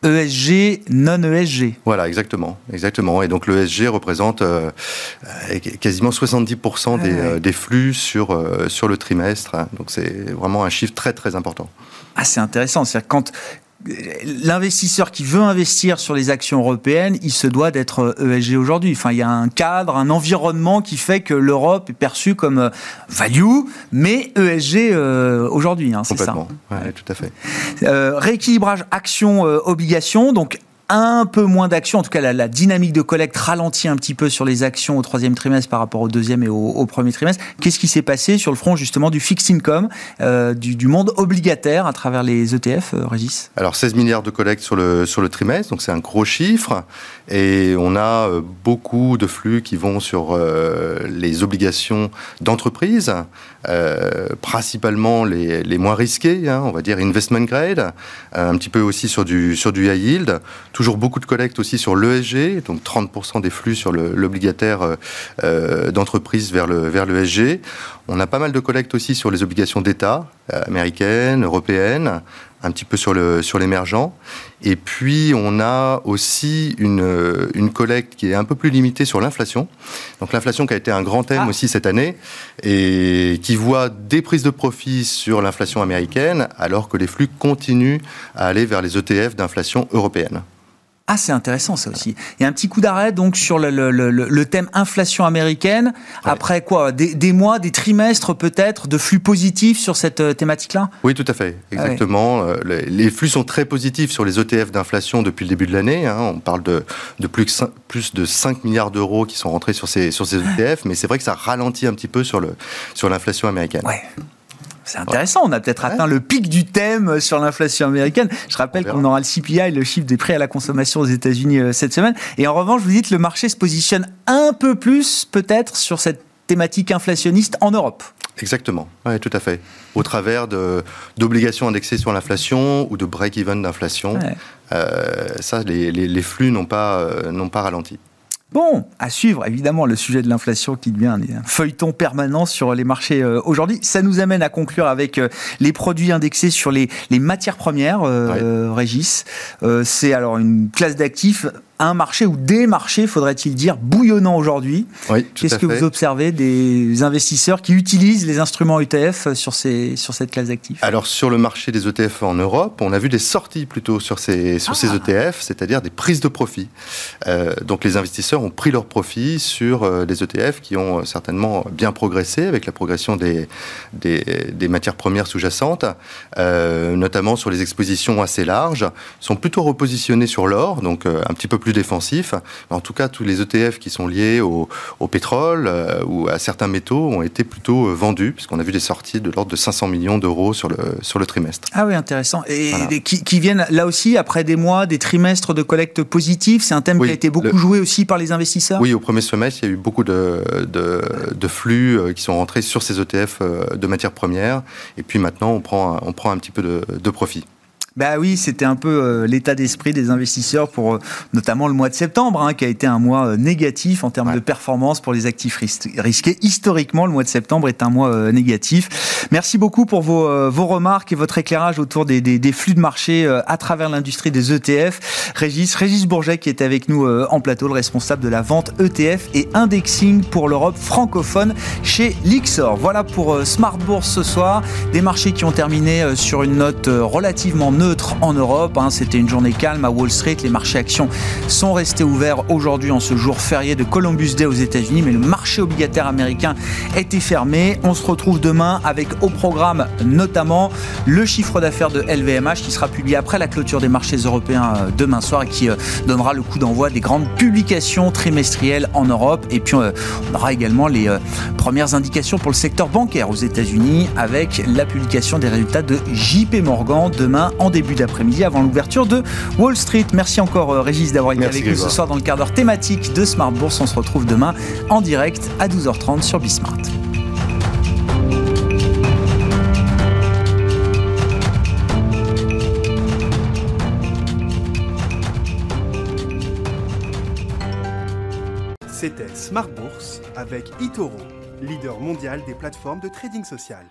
ESG, non ESG. Voilà, exactement, exactement. Et donc l'ESG représente euh, euh, quasiment 70% des, euh, des, flux sur, sur le trimestre. Hein. Donc c'est vraiment un chiffre très très important. Ah, c'est intéressant. C'est-à-dire quand l'investisseur qui veut investir sur les actions européennes, il se doit d'être ESG aujourd'hui. Enfin, il y a un cadre, un environnement qui fait que l'Europe est perçue comme euh, value, mais ESG euh, aujourd'hui, hein, c'est ça. Ouais, tout à fait. Euh, rééquilibrage action-obligation, donc un peu moins d'actions, en tout cas la, dynamique de collecte ralentit un petit peu sur les actions au troisième trimestre par rapport au deuxième et au, premier trimestre. Qu'est-ce qui s'est passé sur le front justement du fixed income, euh, du, monde obligataire à travers les ETF, euh, Régis? Alors 16 milliards de collecte sur le, sur le trimestre, donc c'est un gros chiffre, et on a euh, beaucoup de flux qui vont sur les obligations d'entreprise, principalement les, les, moins risquées, hein, on va dire investment grade, un petit peu aussi sur du, sur du high yield, Toujours beaucoup de collecte aussi sur l'ESG, donc 30% des flux sur l'obligataire euh, euh, d'entreprise vers le vers l'ESG. On a pas mal de collecte aussi sur les obligations d'État euh, américaines, européennes, un petit peu sur le sur l'émergent. Et puis on a aussi une, une collecte qui est un peu plus limitée sur l'inflation. Donc l'inflation qui a été un grand thème ah. aussi cette année et qui voit des prises de profit sur l'inflation américaine alors que les flux continuent à aller vers les ETF d'inflation européenne. Ah, c'est intéressant ça aussi. Il y a un petit coup d'arrêt donc sur le, le, le, thème inflation américaine. Après quoi des, mois, des trimestres peut-être de flux positifs sur cette euh, thématique-là? Oui, tout à fait. Ah Exactement. Euh, les, flux sont très positifs sur les ETF d'inflation depuis le début de l'année. Hein. On parle de, de plus, que plus de 5 milliards d'euros qui sont rentrés sur ces, sur ces ETF. Mais c'est vrai que ça ralentit un petit peu sur l'inflation sur américaine. Ouais. C'est intéressant, on a peut-être atteint le pic du thème sur l'inflation américaine. Je rappelle qu'on aura le CPI, le chiffre des prix à la consommation aux États-Unis euh, cette semaine. Et en revanche, vous dites le marché se positionne un peu plus peut-être sur cette thématique inflationniste en Europe. Exactement, oui, tout à fait. Au travers d'obligations indexées sur l'inflation ou de break-even d'inflation. Euh, ça, les, les, flux n'ont pas, euh, n'ont pas ralenti. Bon, à suivre, évidemment, le sujet de l'inflation qui devient un feuilleton permanent sur les marchés euh, aujourd'hui. Ça nous amène à conclure avec euh, les produits indexés sur les, matières premières, euh, Régis. c'est alors une classe d'actifs un marché ou des marchés, faudrait-il dire, bouillonnant aujourd'hui. Oui, Qu'est-ce que vous observez des investisseurs qui utilisent les instruments ETF sur, ces, sur cette classe d'actifs? Alors sur le marché des ETF en Europe, on a vu des sorties plutôt sur ces, sur ces ETF, c'est-à-dire des prises de profit. Euh, donc les investisseurs ont pris leur profit sur euh, des ETF qui ont certainement bien progressé avec la progression des, des, des matières premières sous-jacentes, euh, notamment sur les expositions assez larges, sont plutôt repositionnés sur l'or, donc euh, un petit peu plus défensif. En tout cas, tous les ETF qui sont liés au, au pétrole euh, ou à certains métaux ont été plutôt euh, vendus, puisqu'on a vu des sorties de l'ordre de 500 millions d'euros sur le, sur le trimestre. Ah oui, intéressant. Et voilà. qui, qui, viennent là aussi après des mois, des trimestres de collecte positive. C'est un thème oui, qui a été beaucoup le... joué aussi par les investisseurs? Oui, au premier semestre, il y a eu beaucoup de, de, de flux qui sont rentrés sur ces ETF de matières premières. Et puis maintenant, on prend, on prend un petit peu de, de profit. Bah oui, c'était un peu euh, l'état d'esprit des investisseurs pour euh, notamment le mois de septembre, hein, qui a été un mois euh, négatif en termes ouais. de performance pour les actifs ris risqués. Historiquement, le mois de septembre est un mois négatif. Merci beaucoup pour vos, vos, remarques et votre éclairage autour des, des, des flux de marché à travers l'industrie des ETF. Régis, Régis Bourget qui est avec nous en plateau, le responsable de la vente ETF et indexing pour l'Europe francophone chez Lixor. Voilà pour Smart Bourse ce soir. Des marchés qui ont terminé sur une note relativement neutre neutre en Europe. Hein. C'était une journée calme à Wall Street. Les marchés actions sont restés ouverts aujourd'hui en ce jour férié de Columbus Day aux États-Unis, mais le marché obligataire américain était fermé. On se retrouve demain avec au programme notamment le chiffre d'affaires de LVMH qui sera publié après la clôture des marchés européens euh, demain soir et qui euh, donnera le coup d'envoi des grandes publications trimestrielles en Europe. Et puis euh, on aura également les premières indications pour le secteur bancaire aux États-Unis avec la publication des résultats de JP Morgan demain en début d'après-midi avant l'ouverture de Wall Street. Merci encore Régis d'avoir été avec nous ce soir dans le quart d'heure thématique de Smart Bourse. On se retrouve demain en direct à 12h30 sur Bismart. C'était Smart Bourse avec Itoro, leader mondial des plateformes de trading social.